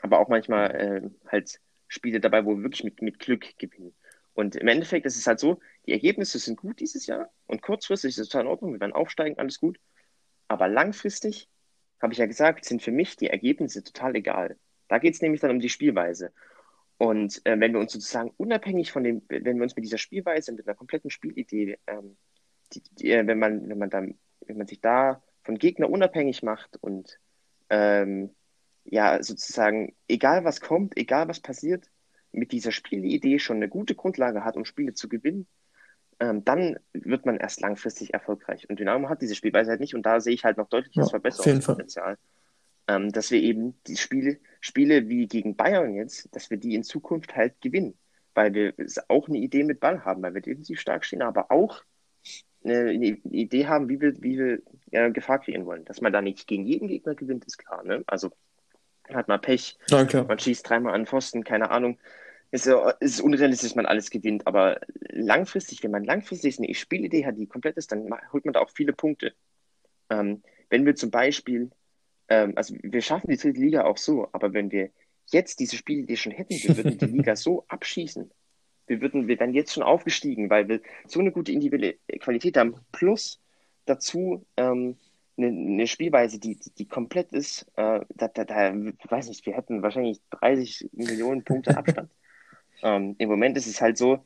aber auch manchmal äh, halt Spiele dabei, wo wir wirklich mit, mit Glück gewinnen. Und im Endeffekt ist es halt so, die Ergebnisse sind gut dieses Jahr und kurzfristig ist es total in Ordnung, wir werden aufsteigen, alles gut. Aber langfristig, habe ich ja gesagt, sind für mich die Ergebnisse total egal. Da geht es nämlich dann um die Spielweise. Und äh, wenn wir uns sozusagen unabhängig von dem, wenn wir uns mit dieser Spielweise, mit einer kompletten Spielidee, ähm, die, die, äh, wenn man, wenn man dann, wenn man sich da von Gegner unabhängig macht und ähm, ja, sozusagen, egal was kommt, egal was passiert, mit dieser Spielidee schon eine gute Grundlage hat, um Spiele zu gewinnen, ähm, dann wird man erst langfristig erfolgreich. Und Dynamo hat diese Spielweise halt nicht und da sehe ich halt noch deutliches ja, Verbesserungspotenzial. Ähm, dass wir eben die Spiele, Spiele wie gegen Bayern jetzt, dass wir die in Zukunft halt gewinnen. Weil wir auch eine Idee mit Ball haben, weil wir defensiv stark stehen, aber auch eine, eine Idee haben, wie wir, wie wir äh, Gefahr kreieren wollen. Dass man da nicht gegen jeden Gegner gewinnt, ist klar. Ne? Also hat man Pech, klar. man schießt dreimal an Pfosten, keine Ahnung. Ja- ist unrealistisch, dass man alles gewinnt, aber langfristig, wenn man langfristig eine Spielidee hat, die komplett ist, dann holt man da auch viele Punkte. Ähm, wenn wir zum Beispiel, ähm, also wir schaffen die dritte Liga auch so, aber wenn wir jetzt diese Spielidee schon hätten, wir würden die Liga so [laughs] abschießen. Wir würden, wir wären jetzt schon aufgestiegen, weil wir so eine gute individuelle Qualität haben. Plus dazu ähm, eine, eine Spielweise, die, die, die komplett ist. Äh, da, da, da, ich weiß nicht, wir hätten wahrscheinlich 30 Millionen Punkte Abstand. Ähm, Im Moment ist es halt so,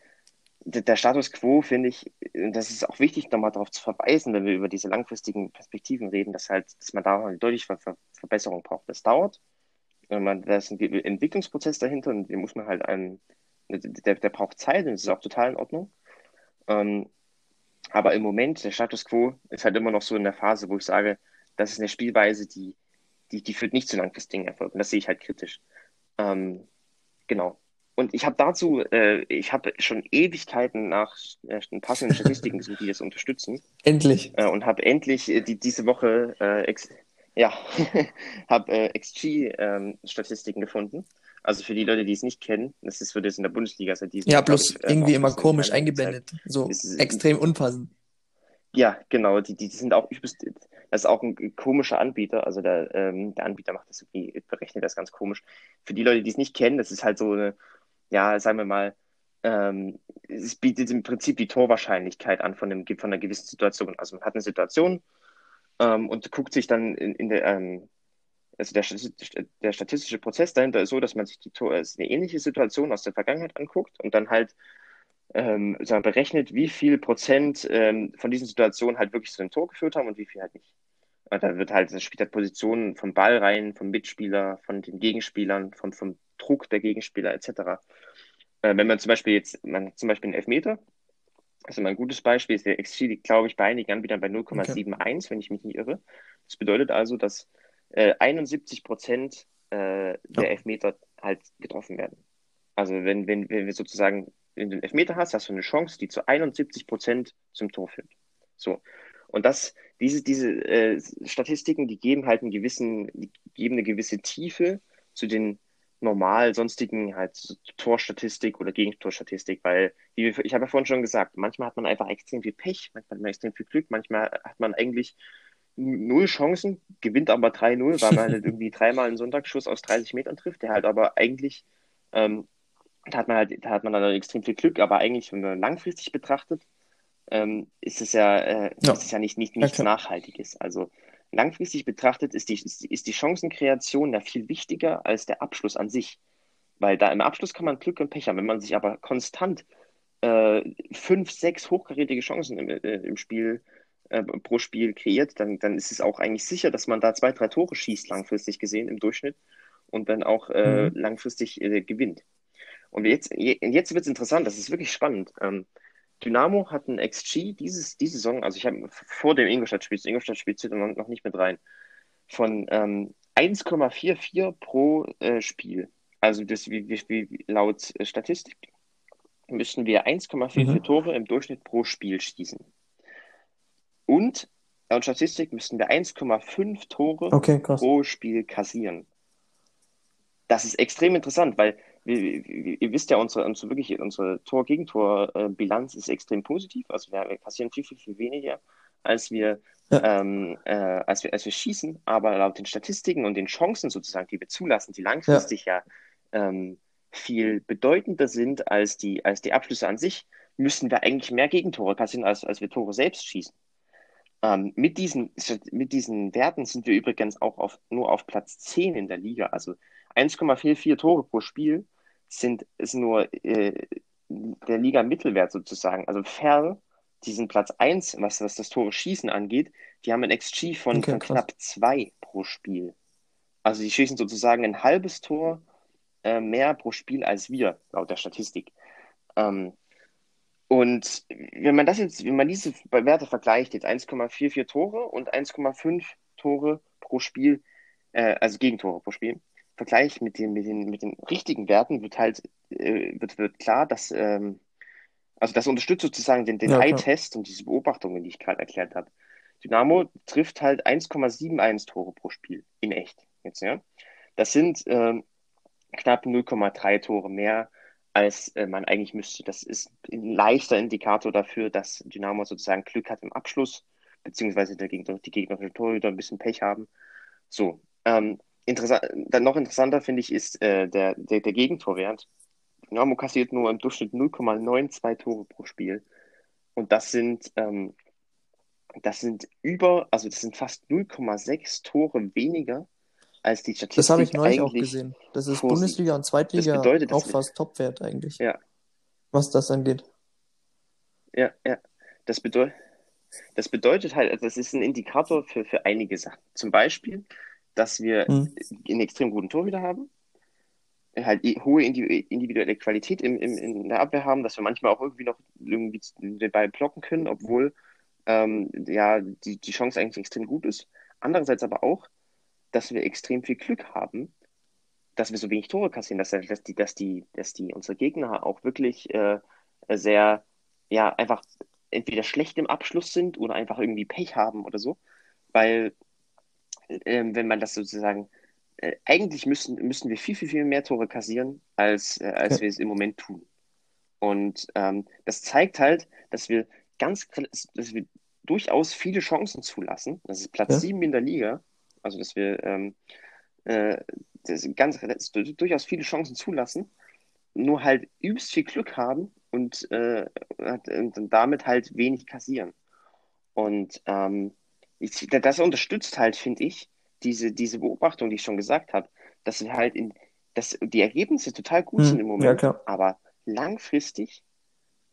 der, Status quo, finde ich, und das ist auch wichtig, nochmal darauf zu verweisen, wenn wir über diese langfristigen Perspektiven reden, dass halt, dass man da eine deutliche Ver Ver Verbesserung braucht. Das dauert. Äh, da ist ein Entwicklungsprozess dahinter und den muss man halt einen, der, der braucht Zeit und das ist auch total in Ordnung. Ähm, aber im Moment, der Status quo ist halt immer noch so in der Phase, wo ich sage, das ist eine Spielweise, die, die, die führt nicht zu langfristigen Erfolgen. Das sehe ich halt kritisch. Ähm, genau. Und ich habe dazu, äh, ich habe schon Ewigkeiten nach äh, passenden Statistiken gesucht, die das unterstützen Endlich. äh, und habe endlich äh, die, diese Woche äh, ex, ja, [laughs] habe äh, XG-Statistiken gefunden. Also für die Leute, die es nicht kennen, das ist, wird jetzt in der Bundesliga seit diesem Ja, Jahr, glaub bloß ich, äh, irgendwie immer komisch eingeblendet. So ist- extrem unpassend. Ja, genau, die, die sind auch übelst, das ist auch ein komischer Anbieter, also der, ähm, der Anbieter macht das irgendwie, berechnet das ganz komisch. Für die Leute, die es nicht kennen, das ist halt so eine, ja, sagen wir mal, ähm, es bietet im Prinzip die Torwahrscheinlichkeit an von, einem, von einer gewissen Situation. Also man hat eine Situation ähm, und guckt sich dann in, in der, ähm, also der, der statistische Prozess dahinter ist so, dass man sich die Tor, also eine ähnliche Situation aus der Vergangenheit anguckt und dann halt ähm, sagen, berechnet, wie viel Prozent ähm, von diesen Situationen halt wirklich zu einem Tor geführt haben und wie viel halt nicht. Und da wird halt, das spielt halt Positionen vom Ball rein, vom Mitspieler, von den Gegenspielern, vom, vom Druck der Gegenspieler etc. Äh, wenn man zum Beispiel jetzt, man hat zum Beispiel einen Elfmeter, also mal ein gutes Beispiel ist der XG, liegt, glaube ich, bei einigen Anbietern bei 0,71, wenn ich mich nicht irre. Das bedeutet also, dass äh, 71 Prozent äh, der Ja. Elfmeter halt getroffen werden. Also wenn, wenn, wenn wir sozusagen du einen Elfmeter hast, hast du eine Chance, die zu 71 Prozent zum Tor führt. So. Und das, diese, diese äh, Statistiken, die geben halt einen gewissen, die geben eine gewisse Tiefe zu den normal sonstigen halt so Torstatistik oder Gegentorstatistik, weil, wie wir, ich habe ja vorhin schon gesagt, manchmal hat man einfach extrem viel Pech, manchmal hat man extrem viel Glück, manchmal hat man eigentlich null Chancen, gewinnt aber 3-0, weil man halt [laughs] irgendwie dreimal einen Sonntagsschuss aus 30 Metern trifft, der halt aber eigentlich ähm, da hat man halt, da hat man dann extrem viel Glück, aber eigentlich, wenn man langfristig betrachtet, ähm, ist es ja, äh, Ja. ist es ja nicht, nicht nichts klar. Nachhaltiges. Also langfristig betrachtet ist die, ist, die- Chancenkreation ja viel wichtiger als der Abschluss an sich. Weil da im Abschluss kann man Glück und Pech haben. Wenn man sich aber konstant äh, fünf, sechs hochkarätige Chancen im, äh, im Spiel äh, pro Spiel kreiert, dann, dann ist es auch eigentlich sicher, dass man da zwei, drei Tore schießt, langfristig gesehen im Durchschnitt und dann auch äh, Mhm. langfristig äh, gewinnt. Und jetzt, je- jetzt wird es interessant, das ist wirklich spannend. Ähm, Dynamo hat ein XG dieses, diese Saison, also ich habe vor dem Ingolstadt-Spiel, das Ingolstadt-Spiel zählt noch, noch nicht mit rein, von ähm, 1,44 pro äh, Spiel. Also das wie, wie, laut äh, Statistik müssen wir 1,44 Mhm. Tore im Durchschnitt pro Spiel schießen. Und laut Statistik müssten wir 1,5 Tore Okay, pro Spiel kassieren. Das ist extrem interessant, weil ihr wisst ja, unsere, unsere wirklich unsere Tor-Gegentor-Bilanz ist extrem positiv. Also wir, wir kassieren viel, viel, viel weniger, als wir, Ja. ähm, äh, als wir, als wir schießen. Aber laut den Statistiken und den Chancen sozusagen, die wir zulassen, die langfristig ja, ähm, viel bedeutender sind als die, als die Abschlüsse an sich, müssen wir eigentlich mehr Gegentore kassieren, als, als wir Tore selbst schießen. Ähm, mit, diesen, mit diesen Werten sind wir übrigens auch auf, nur auf Platz 10 in der Liga. Also 1,44 Tore pro Spiel sind, ist nur äh, der Liga-Mittelwert sozusagen. Also fern diesen Platz 1, was, was das Tore schießen angeht, die haben ein XG von, Okay, von knapp 2 pro Spiel. Also die schießen sozusagen ein halbes Tor äh, mehr pro Spiel als wir, laut der Statistik. Ähm, und wenn man das jetzt, wenn man diese Werte vergleicht, jetzt 1,44 Tore und 1,5 Tore pro Spiel, äh, also Gegentore pro Spiel, Vergleich mit den, mit den, mit den richtigen Werten wird halt, äh, wird, wird klar, dass, ähm, Also das unterstützt sozusagen den, den Ja. Eye-Test und diese Beobachtungen, die ich gerade erklärt habe. Dynamo trifft halt 1,71 Tore pro Spiel in echt. Jetzt, ja. Das sind ähm, knapp 0,3 Tore mehr, als äh, man eigentlich müsste. Das ist ein leichter Indikator dafür, dass Dynamo sozusagen Glück hat im Abschluss, beziehungsweise der Gegner, die gegnerischen Torhüter ein bisschen Pech haben. So, ähm, interessant, dann noch interessanter finde ich ist äh, der, der, der Gegentorwert. Dynamo kassiert nur im Durchschnitt 0,92 Tore pro Spiel. Und das sind, ähm, das sind über, also das sind fast 0,6 Tore weniger, als die Statistik Das habe ich neulich auch gesehen. Das ist. Bundesliga und Zweitliga Das bedeutet, auch fast Topwert eigentlich, Ja, was das angeht. ja, ja. Das bedeutet, das bedeutet halt, also das ist ein Indikator für, für einige Sachen. Zum Beispiel, dass wir Hm. einen extrem guten Torhüter haben, halt hohe indi- individuelle Qualität im, im, in der Abwehr haben, dass wir manchmal auch irgendwie noch irgendwie den Ball blocken können, obwohl ähm, ja die, die Chance eigentlich extrem gut ist. Andererseits aber auch, dass wir extrem viel Glück haben, dass wir so wenig Tore kassieren, dass, dass, die, dass, die, dass die unsere Gegner auch wirklich äh, sehr, ja, einfach entweder schlecht im Abschluss sind oder einfach irgendwie Pech haben oder so. Weil, ähm, wenn man das sozusagen, äh, eigentlich müssen, müssen wir viel, viel, viel mehr Tore kassieren, als, äh, als Ja. wir es im Moment tun. Und ähm, das zeigt halt, dass wir ganz, dass wir durchaus viele Chancen zulassen. Das ist Platz Ja. sieben in der Liga. Also, dass wir ähm, äh, das ganz, das durchaus viele Chancen zulassen, nur halt übelst viel Glück haben und, äh, und damit halt wenig kassieren. Und ähm, ich, das unterstützt halt, finde ich, diese, diese Beobachtung, die ich schon gesagt habe, dass wir halt in, dass die Ergebnisse total gut Hm, sind im ja, Moment, klar. aber langfristig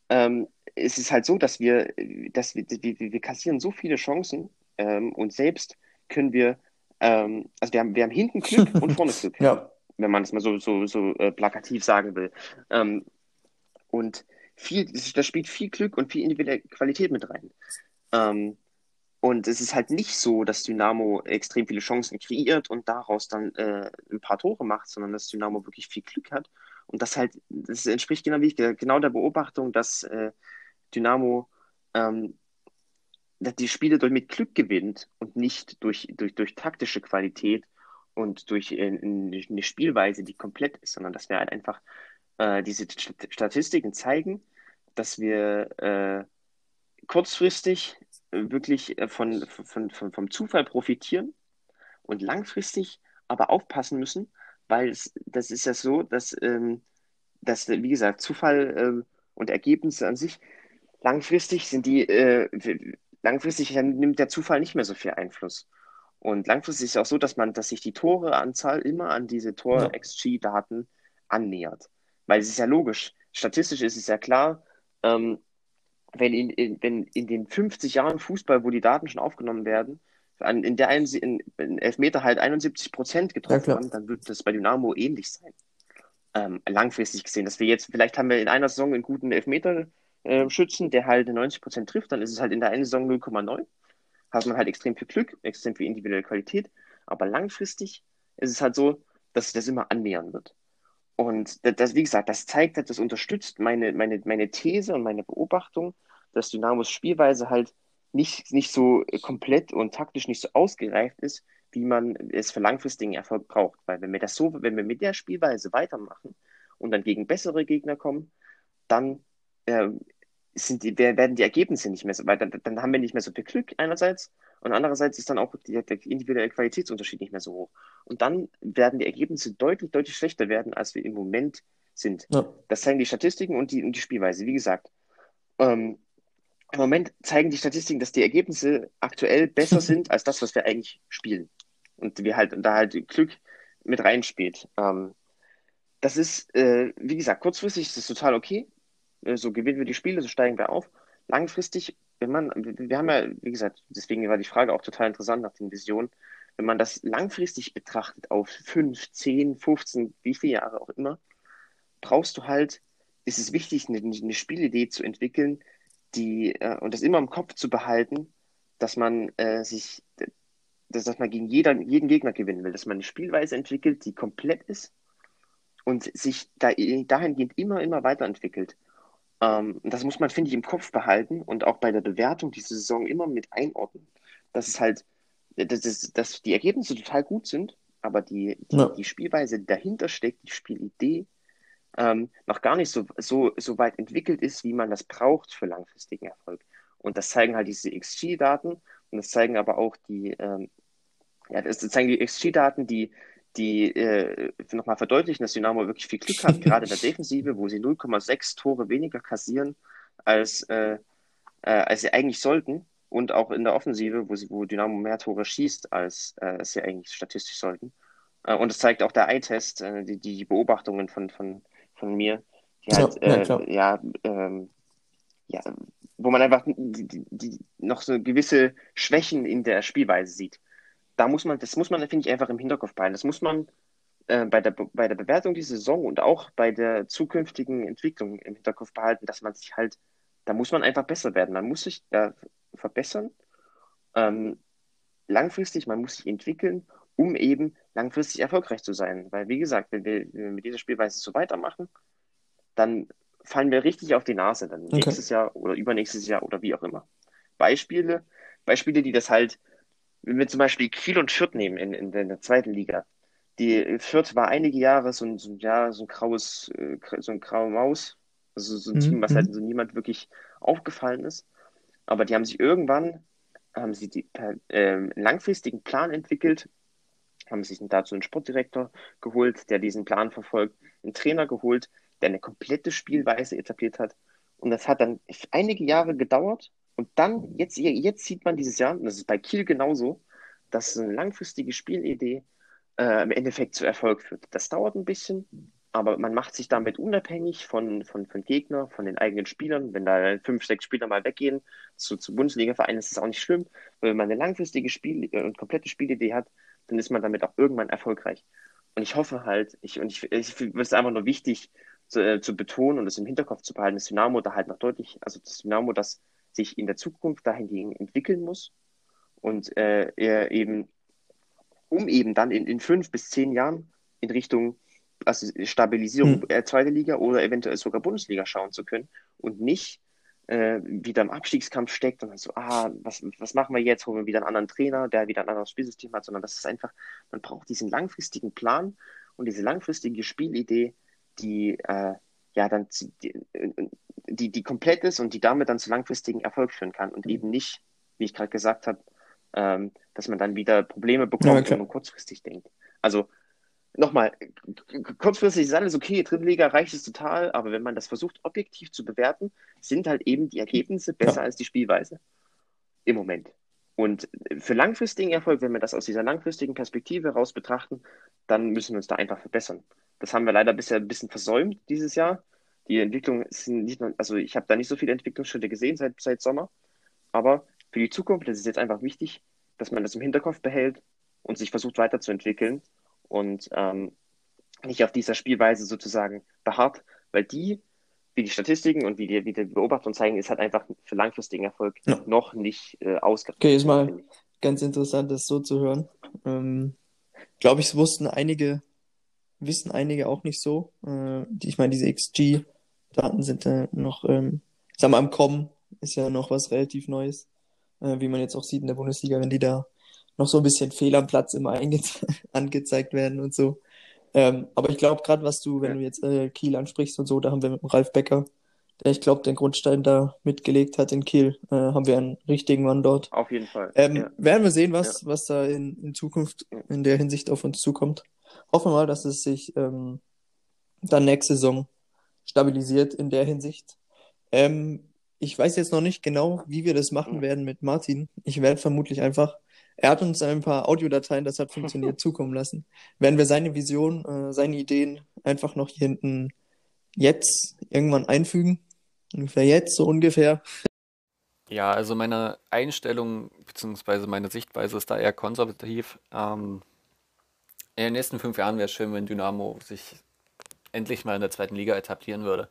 ähm, ist es halt so, dass wir, dass wir, wir, wir kassieren so viele Chancen ähm, und selbst können wir, ähm, also wir haben, wir haben hinten Glück [laughs] und vorne Glück Ja, wenn man es mal so, so, so äh, plakativ sagen will. Ähm, und viel, da spielt viel Glück und viel individuelle Qualität mit rein. Und es ist halt nicht so, dass Dynamo extrem viele Chancen kreiert und daraus dann äh, ein paar Tore macht, sondern dass Dynamo wirklich viel Glück hat. Und das halt, das entspricht genau, ich, genau der Beobachtung, dass äh, Dynamo ähm, die Spiele durch mit Glück gewinnt und nicht durch, durch, durch taktische Qualität und durch äh, eine Spielweise, die komplett ist, sondern dass wir halt einfach äh, diese St- Statistiken zeigen, dass wir äh, kurzfristig wirklich äh, von, von, von, vom Zufall profitieren und langfristig aber aufpassen müssen, weil es, das ist ja so, dass, ähm, dass wie gesagt, Zufall ähm, und Ergebnisse an sich langfristig sind die, äh, langfristig nimmt der Zufall nicht mehr so viel Einfluss. Und langfristig ist es auch so, dass man, dass sich die Toreanzahl immer an diese Tor-XG-Daten annähert. Weil es ist ja logisch. Statistisch ist es ja klar, ähm, wenn in, in, wenn in den 50 Jahren Fußball, wo die Daten schon aufgenommen werden, an, in der einen, in, in Elfmeter halt 71 Prozent getroffen klar. haben, dann wird das bei Dynamo ähnlich sein. Ähm, langfristig gesehen, dass wir jetzt, vielleicht haben wir in einer Saison einen guten Elfmeter-Schützen, der halt 90 Prozent trifft, dann ist es halt in der einen Saison 0,9 hat man halt extrem viel Glück, extrem viel individuelle Qualität, aber langfristig ist es halt so, dass sich das immer annähern wird. Und das, wie gesagt, das zeigt, halt, das unterstützt meine, meine, meine These und meine Beobachtung, dass Dynamos Spielweise halt nicht, nicht so komplett und taktisch nicht so ausgereift ist, wie man es für langfristigen Erfolg braucht. Weil wenn wir das so, wenn wir mit der Spielweise weitermachen und dann gegen bessere Gegner kommen, dann äh, sind die, werden die Ergebnisse nicht mehr so weit. Dann, dann haben wir nicht mehr so viel Glück einerseits und andererseits ist dann auch die, der individuelle Qualitätsunterschied nicht mehr so hoch. Und dann werden die Ergebnisse deutlich, deutlich schlechter werden, als wir im Moment sind. ja. Das zeigen die Statistiken und die, und die Spielweise. Wie gesagt, ähm, im Moment zeigen die Statistiken, dass die Ergebnisse aktuell besser [laughs] sind als das, was wir eigentlich spielen. Und wir halt, und da halt Glück mit reinspielt. Ähm, das ist, äh, wie gesagt, kurzfristig ist es total okay. Äh, So gewinnen wir die Spiele, so steigen wir auf. Langfristig, wenn man, wir haben ja, wie gesagt, deswegen war die Frage auch total interessant nach den Visionen. Wenn man das langfristig betrachtet auf 5, 10, 15, wie viele Jahre auch immer, brauchst du halt, ist es wichtig, eine, eine Spielidee zu entwickeln, die, äh, und das immer im Kopf zu behalten, dass man äh, sich, dass, dass man gegen jeder, jeden Gegner gewinnen will, dass man eine Spielweise entwickelt, die komplett ist und sich da, dahingehend immer, immer weiterentwickelt. Ähm, das muss man, finde ich, im Kopf behalten und auch bei der Bewertung dieser Saison immer mit einordnen. Dass es halt, dass, es, dass die Ergebnisse total gut sind, aber die, die, ja. die Spielweise, die dahinter steckt, die Spielidee, ähm, noch gar nicht so, so, so weit entwickelt ist, wie man das braucht für langfristigen Erfolg. Und das zeigen halt diese XG-Daten und das zeigen aber auch die, ähm, ja, das zeigen die XG-Daten, die, die äh, nochmal verdeutlichen, dass Dynamo wirklich viel Glück hat, [laughs] gerade in der Defensive, wo sie 0,6 Tore weniger kassieren, als, äh, äh, als sie eigentlich sollten. Und auch in der Offensive, wo, sie, wo Dynamo mehr Tore schießt, als äh, sie eigentlich statistisch sollten. Äh, und das zeigt auch der Eye-Test, äh, die, die Beobachtungen von, von, von mir, die halt, ja, ja, ähm, ja, wo man einfach die, die, die noch so gewisse Schwächen in der Spielweise sieht da muss man, das muss man, finde ich, einfach im Hinterkopf behalten. Das muss man äh, bei, der, bei der Bewertung dieser Saison und auch bei der zukünftigen Entwicklung im Hinterkopf behalten, dass man sich halt, da muss man einfach besser werden. Man muss sich da verbessern, ähm, langfristig, man muss sich entwickeln, um eben langfristig erfolgreich zu sein. Weil, wie gesagt, wenn wir, wenn wir mit dieser Spielweise so weitermachen, dann fallen wir richtig auf die Nase dann okay. nächstes Jahr oder übernächstes Jahr oder wie auch immer. Beispiele, Beispiele, die das halt wenn wir zum Beispiel Kiel und Fürth nehmen in, in, in der zweiten Liga. Die Fürth war einige Jahre so ein, so, ja, so ein graues, äh, so ein graue Maus. Also so ein mhm. Team, was halt mhm. so niemand wirklich aufgefallen ist. Aber die haben sich irgendwann, haben sie die, äh, einen langfristigen Plan entwickelt, haben sich dazu einen Sportdirektor geholt, der diesen Plan verfolgt, einen Trainer geholt, der eine komplette Spielweise etabliert hat. Und das hat dann einige Jahre gedauert, und dann, jetzt, jetzt sieht man dieses Jahr, und das ist bei Kiel genauso, dass eine langfristige Spielidee äh, im Endeffekt zu Erfolg führt. Das dauert ein bisschen, aber man macht sich damit unabhängig von, von, von Gegner, von den eigenen Spielern. Wenn da fünf, sechs Spieler mal weggehen zu, zu Bundesliga-Vereinen, ist das auch nicht schlimm. Weil wenn man eine langfristige Spiel und äh, komplette Spielidee hat, dann ist man damit auch irgendwann erfolgreich. Und ich hoffe halt, ich, und ich, ich finde es einfach nur wichtig zu, äh, zu betonen und es im Hinterkopf zu behalten, dass Dynamo da halt noch deutlich, also das Dynamo das sich in der Zukunft dahingehend entwickeln muss und äh, er eben, um eben dann in, in fünf bis zehn Jahren in Richtung also Stabilisierung mhm. zweite Liga oder eventuell sogar Bundesliga schauen zu können und nicht äh, wieder im Abstiegskampf steckt und dann so, ah, was, was machen wir jetzt? Holen wir wieder einen anderen Trainer, der wieder ein anderes Spielsystem hat, sondern das ist einfach, man braucht diesen langfristigen Plan und diese langfristige Spielidee, die äh, ja dann die, die, die komplett ist und die damit dann zu langfristigen Erfolg führen kann und eben nicht, wie ich gerade gesagt habe, ähm, dass man dann wieder Probleme bekommt, ja, wenn man kurzfristig denkt. Also nochmal, kurzfristig ist alles okay, Drittliga reicht es total, aber wenn man das versucht, objektiv zu bewerten, sind halt eben die Ergebnisse besser ja. als die Spielweise. Im Moment. Und für langfristigen Erfolg, wenn wir das aus dieser langfristigen Perspektive heraus betrachten, dann müssen wir uns da einfach verbessern. Das haben wir leider bisher ein bisschen versäumt dieses Jahr. Die Entwicklung ist nicht, also ich habe da nicht so viele Entwicklungsschritte gesehen seit, seit Sommer. Aber für die Zukunft ist es jetzt einfach wichtig, dass man das im Hinterkopf behält und sich versucht weiterzuentwickeln und ähm, nicht auf dieser Spielweise sozusagen beharrt, weil die, wie die Statistiken und wie die, wie die Beobachtungen zeigen, ist halt einfach für langfristigen Erfolg ja. noch nicht äh, ausgereift. Okay, ist mal ganz interessant, das so zu hören. Ähm, Glaube ich, es wussten einige wissen einige auch nicht so. Äh, die, ich meine, diese XG-Daten sind äh, noch, ähm, sagen wir, am Kommen, ist ja noch was relativ Neues, äh, wie man jetzt auch sieht in der Bundesliga, wenn die da noch so ein bisschen fehl am Platz immer [laughs] angezeigt werden und so. Ähm, aber ich glaube, gerade was du, wenn du jetzt äh, Kiel ansprichst und so, da haben wir mit dem Ralf Becker, der ich glaube, den Grundstein da mitgelegt hat in Kiel, äh, haben wir einen richtigen Mann dort. Auf jeden Fall. Ähm, ja. Werden wir sehen, was, ja. was da in, in Zukunft in der Hinsicht auf uns zukommt hoffen wir mal, dass es sich ähm, dann nächste Saison stabilisiert in der Hinsicht. Ähm, ich weiß jetzt noch nicht genau, wie wir das machen werden mit Martin. Ich werde vermutlich einfach, er hat uns ein paar Audiodateien, das hat funktioniert, [laughs] zukommen lassen. Werden wir seine Vision, äh, seine Ideen einfach noch hier hinten jetzt irgendwann einfügen. Ungefähr jetzt, so ungefähr. Ja, also meine Einstellung bzw. meine Sichtweise ist da eher konservativ. Ähm, in den nächsten fünf Jahren wäre es schön, wenn Dynamo sich endlich mal in der zweiten Liga etablieren würde.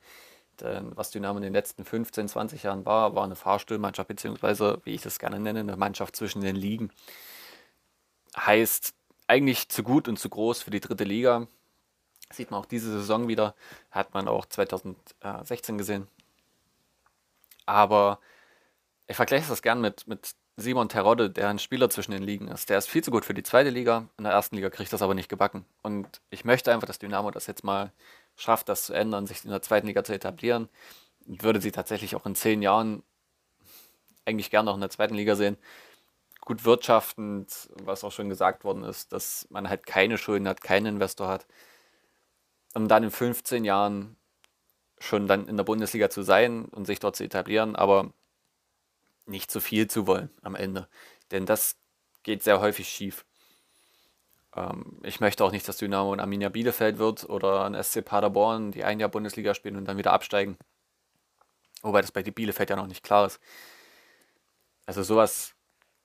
Denn was Dynamo in den letzten 15, 20 Jahren war, war eine Fahrstuhlmannschaft, beziehungsweise, wie ich das gerne nenne, eine Mannschaft zwischen den Ligen. Heißt eigentlich zu gut und zu groß für die dritte Liga. Sieht man auch diese Saison wieder, hat man auch 2016 gesehen. Aber ich vergleiche das gern mit, mit Simon Terodde, der ein Spieler zwischen den Ligen ist. Der ist viel zu gut für die zweite Liga, in der ersten Liga kriegt das aber nicht gebacken. Und ich möchte einfach, dass Dynamo das jetzt mal schafft, das zu ändern, sich in der zweiten Liga zu etablieren. Würde sie tatsächlich auch in zehn Jahren eigentlich gerne noch in der zweiten Liga sehen. Gut wirtschaftend, was auch schon gesagt worden ist, dass man halt keine Schulden hat, keinen Investor hat. Um dann in 15 Jahren schon dann in der Bundesliga zu sein und sich dort zu etablieren, aber nicht zu viel zu wollen am Ende. Denn das geht sehr häufig schief. Ähm, ich möchte auch nicht, dass Dynamo ein Arminia Bielefeld wird oder ein SC Paderborn, die ein Jahr Bundesliga spielen und dann wieder absteigen. Wobei das bei Bielefeld ja noch nicht klar ist. Also sowas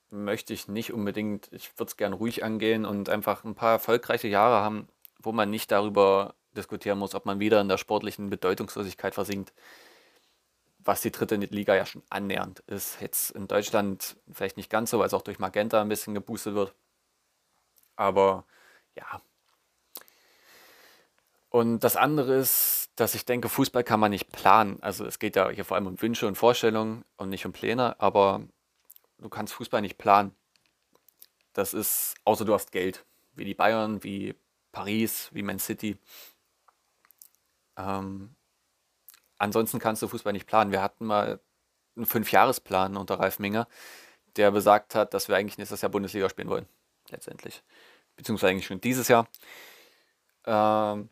möchte ich nicht unbedingt. Ich würde es gern ruhig angehen und einfach ein paar erfolgreiche Jahre haben, wo man nicht darüber diskutieren muss, ob man wieder in der sportlichen Bedeutungslosigkeit versinkt was die dritte Liga ja schon annähernd ist. Jetzt in Deutschland vielleicht nicht ganz so, weil es auch durch Magenta ein bisschen geboostet wird. Aber ja. Und das andere ist, dass ich denke, Fußball kann man nicht planen. Also es geht ja hier vor allem um Wünsche und Vorstellungen und nicht um Pläne, aber du kannst Fußball nicht planen. Das ist, außer du hast Geld, wie die Bayern, wie Paris, wie Man City. Ähm, ansonsten kannst du Fußball nicht planen. Wir hatten mal einen Fünfjahresplan unter Ralf Minger, der besagt hat, dass wir eigentlich nächstes Jahr Bundesliga spielen wollen. Letztendlich. Beziehungsweise eigentlich schon dieses Jahr. Ähm,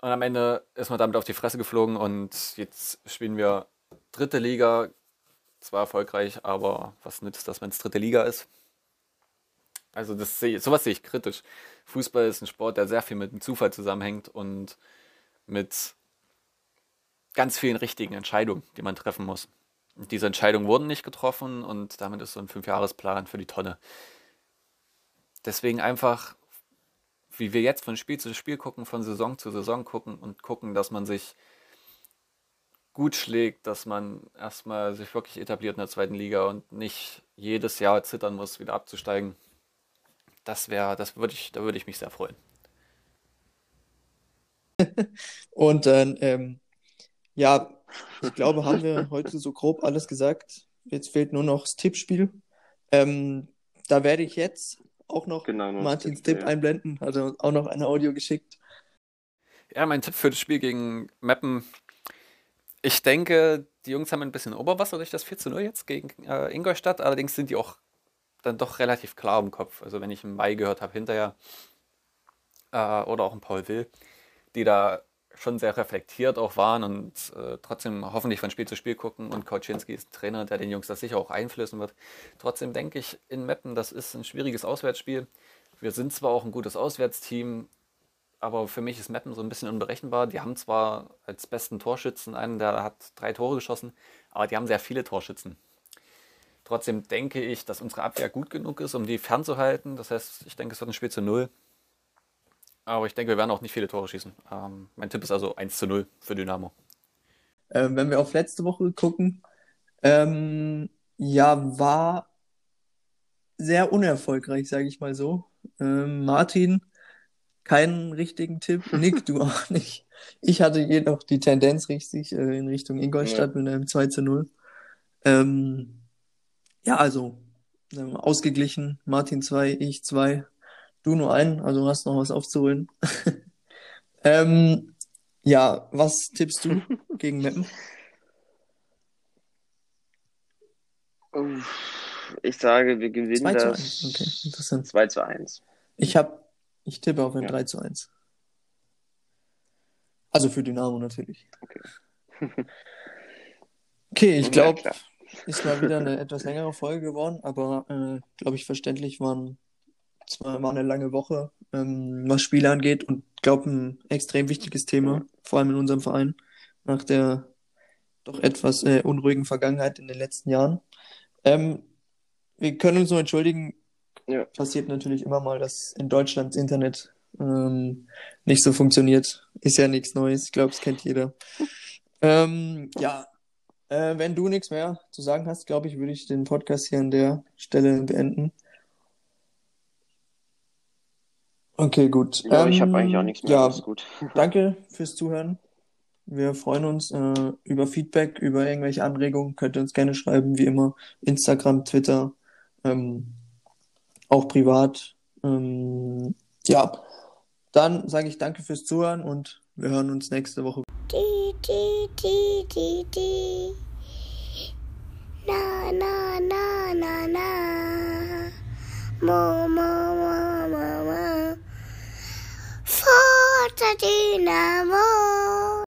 und am Ende ist man damit auf die Fresse geflogen und jetzt spielen wir dritte Liga. Zwar erfolgreich, aber was nützt das, wenn es dritte Liga ist? Also das sehe, sowas sehe ich kritisch. Fußball ist ein Sport, der sehr viel mit dem Zufall zusammenhängt und mit ganz vielen richtigen Entscheidungen, die man treffen muss. Und diese Entscheidungen wurden nicht getroffen und damit ist so ein Fünfjahresplan für die Tonne. Deswegen einfach, wie wir jetzt von Spiel zu Spiel gucken, von Saison zu Saison gucken und gucken, dass man sich gut schlägt, dass man erstmal sich wirklich etabliert in der zweiten Liga und nicht jedes Jahr zittern muss, wieder abzusteigen. Das wäre, das würde ich, da würde ich mich sehr freuen. [laughs] und dann ähm, ja, ich glaube, haben wir heute so grob alles gesagt. Jetzt fehlt nur noch das Tippspiel. Ähm, da werde ich jetzt auch noch genau, Martins Tipp, ja. einblenden. Hat er auch noch ein Audio geschickt. Ja, mein Tipp für das Spiel gegen Meppen. Ich denke, die Jungs haben ein bisschen Oberwasser durch das 4 zu 0 jetzt gegen äh, Ingolstadt. Allerdings sind die auch dann doch relativ klar im Kopf. Also wenn ich im Mai gehört habe hinterher äh, oder auch ein Paul Will, die da schon sehr reflektiert auch waren und äh, trotzdem hoffentlich von Spiel zu Spiel gucken. Und Koczynski ist Trainer, der den Jungs das sicher auch einflößen wird. Trotzdem denke ich, in Meppen, das ist ein schwieriges Auswärtsspiel. Wir sind zwar auch ein gutes Auswärtsteam, aber für mich ist Meppen so ein bisschen unberechenbar. Die haben zwar als besten Torschützen einen, der hat drei Tore geschossen, aber die haben sehr viele Torschützen. Trotzdem denke ich, dass unsere Abwehr gut genug ist, um die fernzuhalten. Das heißt, ich denke, es wird ein Spiel zu Null. Aber ich denke, wir werden auch nicht viele Tore schießen. Ähm, mein Tipp ist also 1 zu 0 für Dynamo. Ähm, wenn wir auf letzte Woche gucken, ähm, ja, war sehr unerfolgreich, sage ich mal so. Ähm, Martin, keinen richtigen Tipp. [laughs] Nick, du auch nicht. Ich hatte jedoch die Tendenz richtig äh, in Richtung Ingolstadt ja. mit einem 2 zu 0. Ähm, ja, also ähm, ausgeglichen. Martin 2, ich 2. Du nur einen, also hast noch was aufzuholen. [laughs] ähm, ja, was tippst du [laughs] gegen Meppen? Ich sage, wir gewinnen 2 das zu 1. Okay, interessant. 2 zu 1. Ich hab, ich tippe auf ein ja. 3 zu 1. Also für Dynamo natürlich. Okay. [laughs] okay, ich glaube, ja, ist mal wieder eine etwas längere Folge geworden, aber äh, glaube ich verständlich waren es war, eine lange Woche, ähm, was Spiele angeht und glaube ein extrem wichtiges Thema, vor allem in unserem Verein, nach der doch etwas äh, unruhigen Vergangenheit in den letzten Jahren. Ähm, wir können uns nur entschuldigen, ja. passiert natürlich immer mal, dass in Deutschland das Internet ähm, nicht so funktioniert. Ist ja nichts Neues, ich glaube, es kennt jeder. Ähm, ja, äh, wenn du nichts mehr zu sagen hast, glaube ich, würde ich den Podcast hier an der Stelle beenden. Okay, gut. Ja, ähm, ich habe eigentlich auch nichts mehr. Ja, gut. [laughs] danke fürs Zuhören. Wir freuen uns äh, über Feedback, über irgendwelche Anregungen. Könnt ihr uns gerne schreiben, wie immer. Instagram, Twitter, ähm, auch privat. Ähm, ja, dann sage ich danke fürs Zuhören und wir hören uns nächste Woche. Die, die, die, die, die. Na, na, na, na, na. Mo, mo, mo, mo, mo. Forza Dynamo.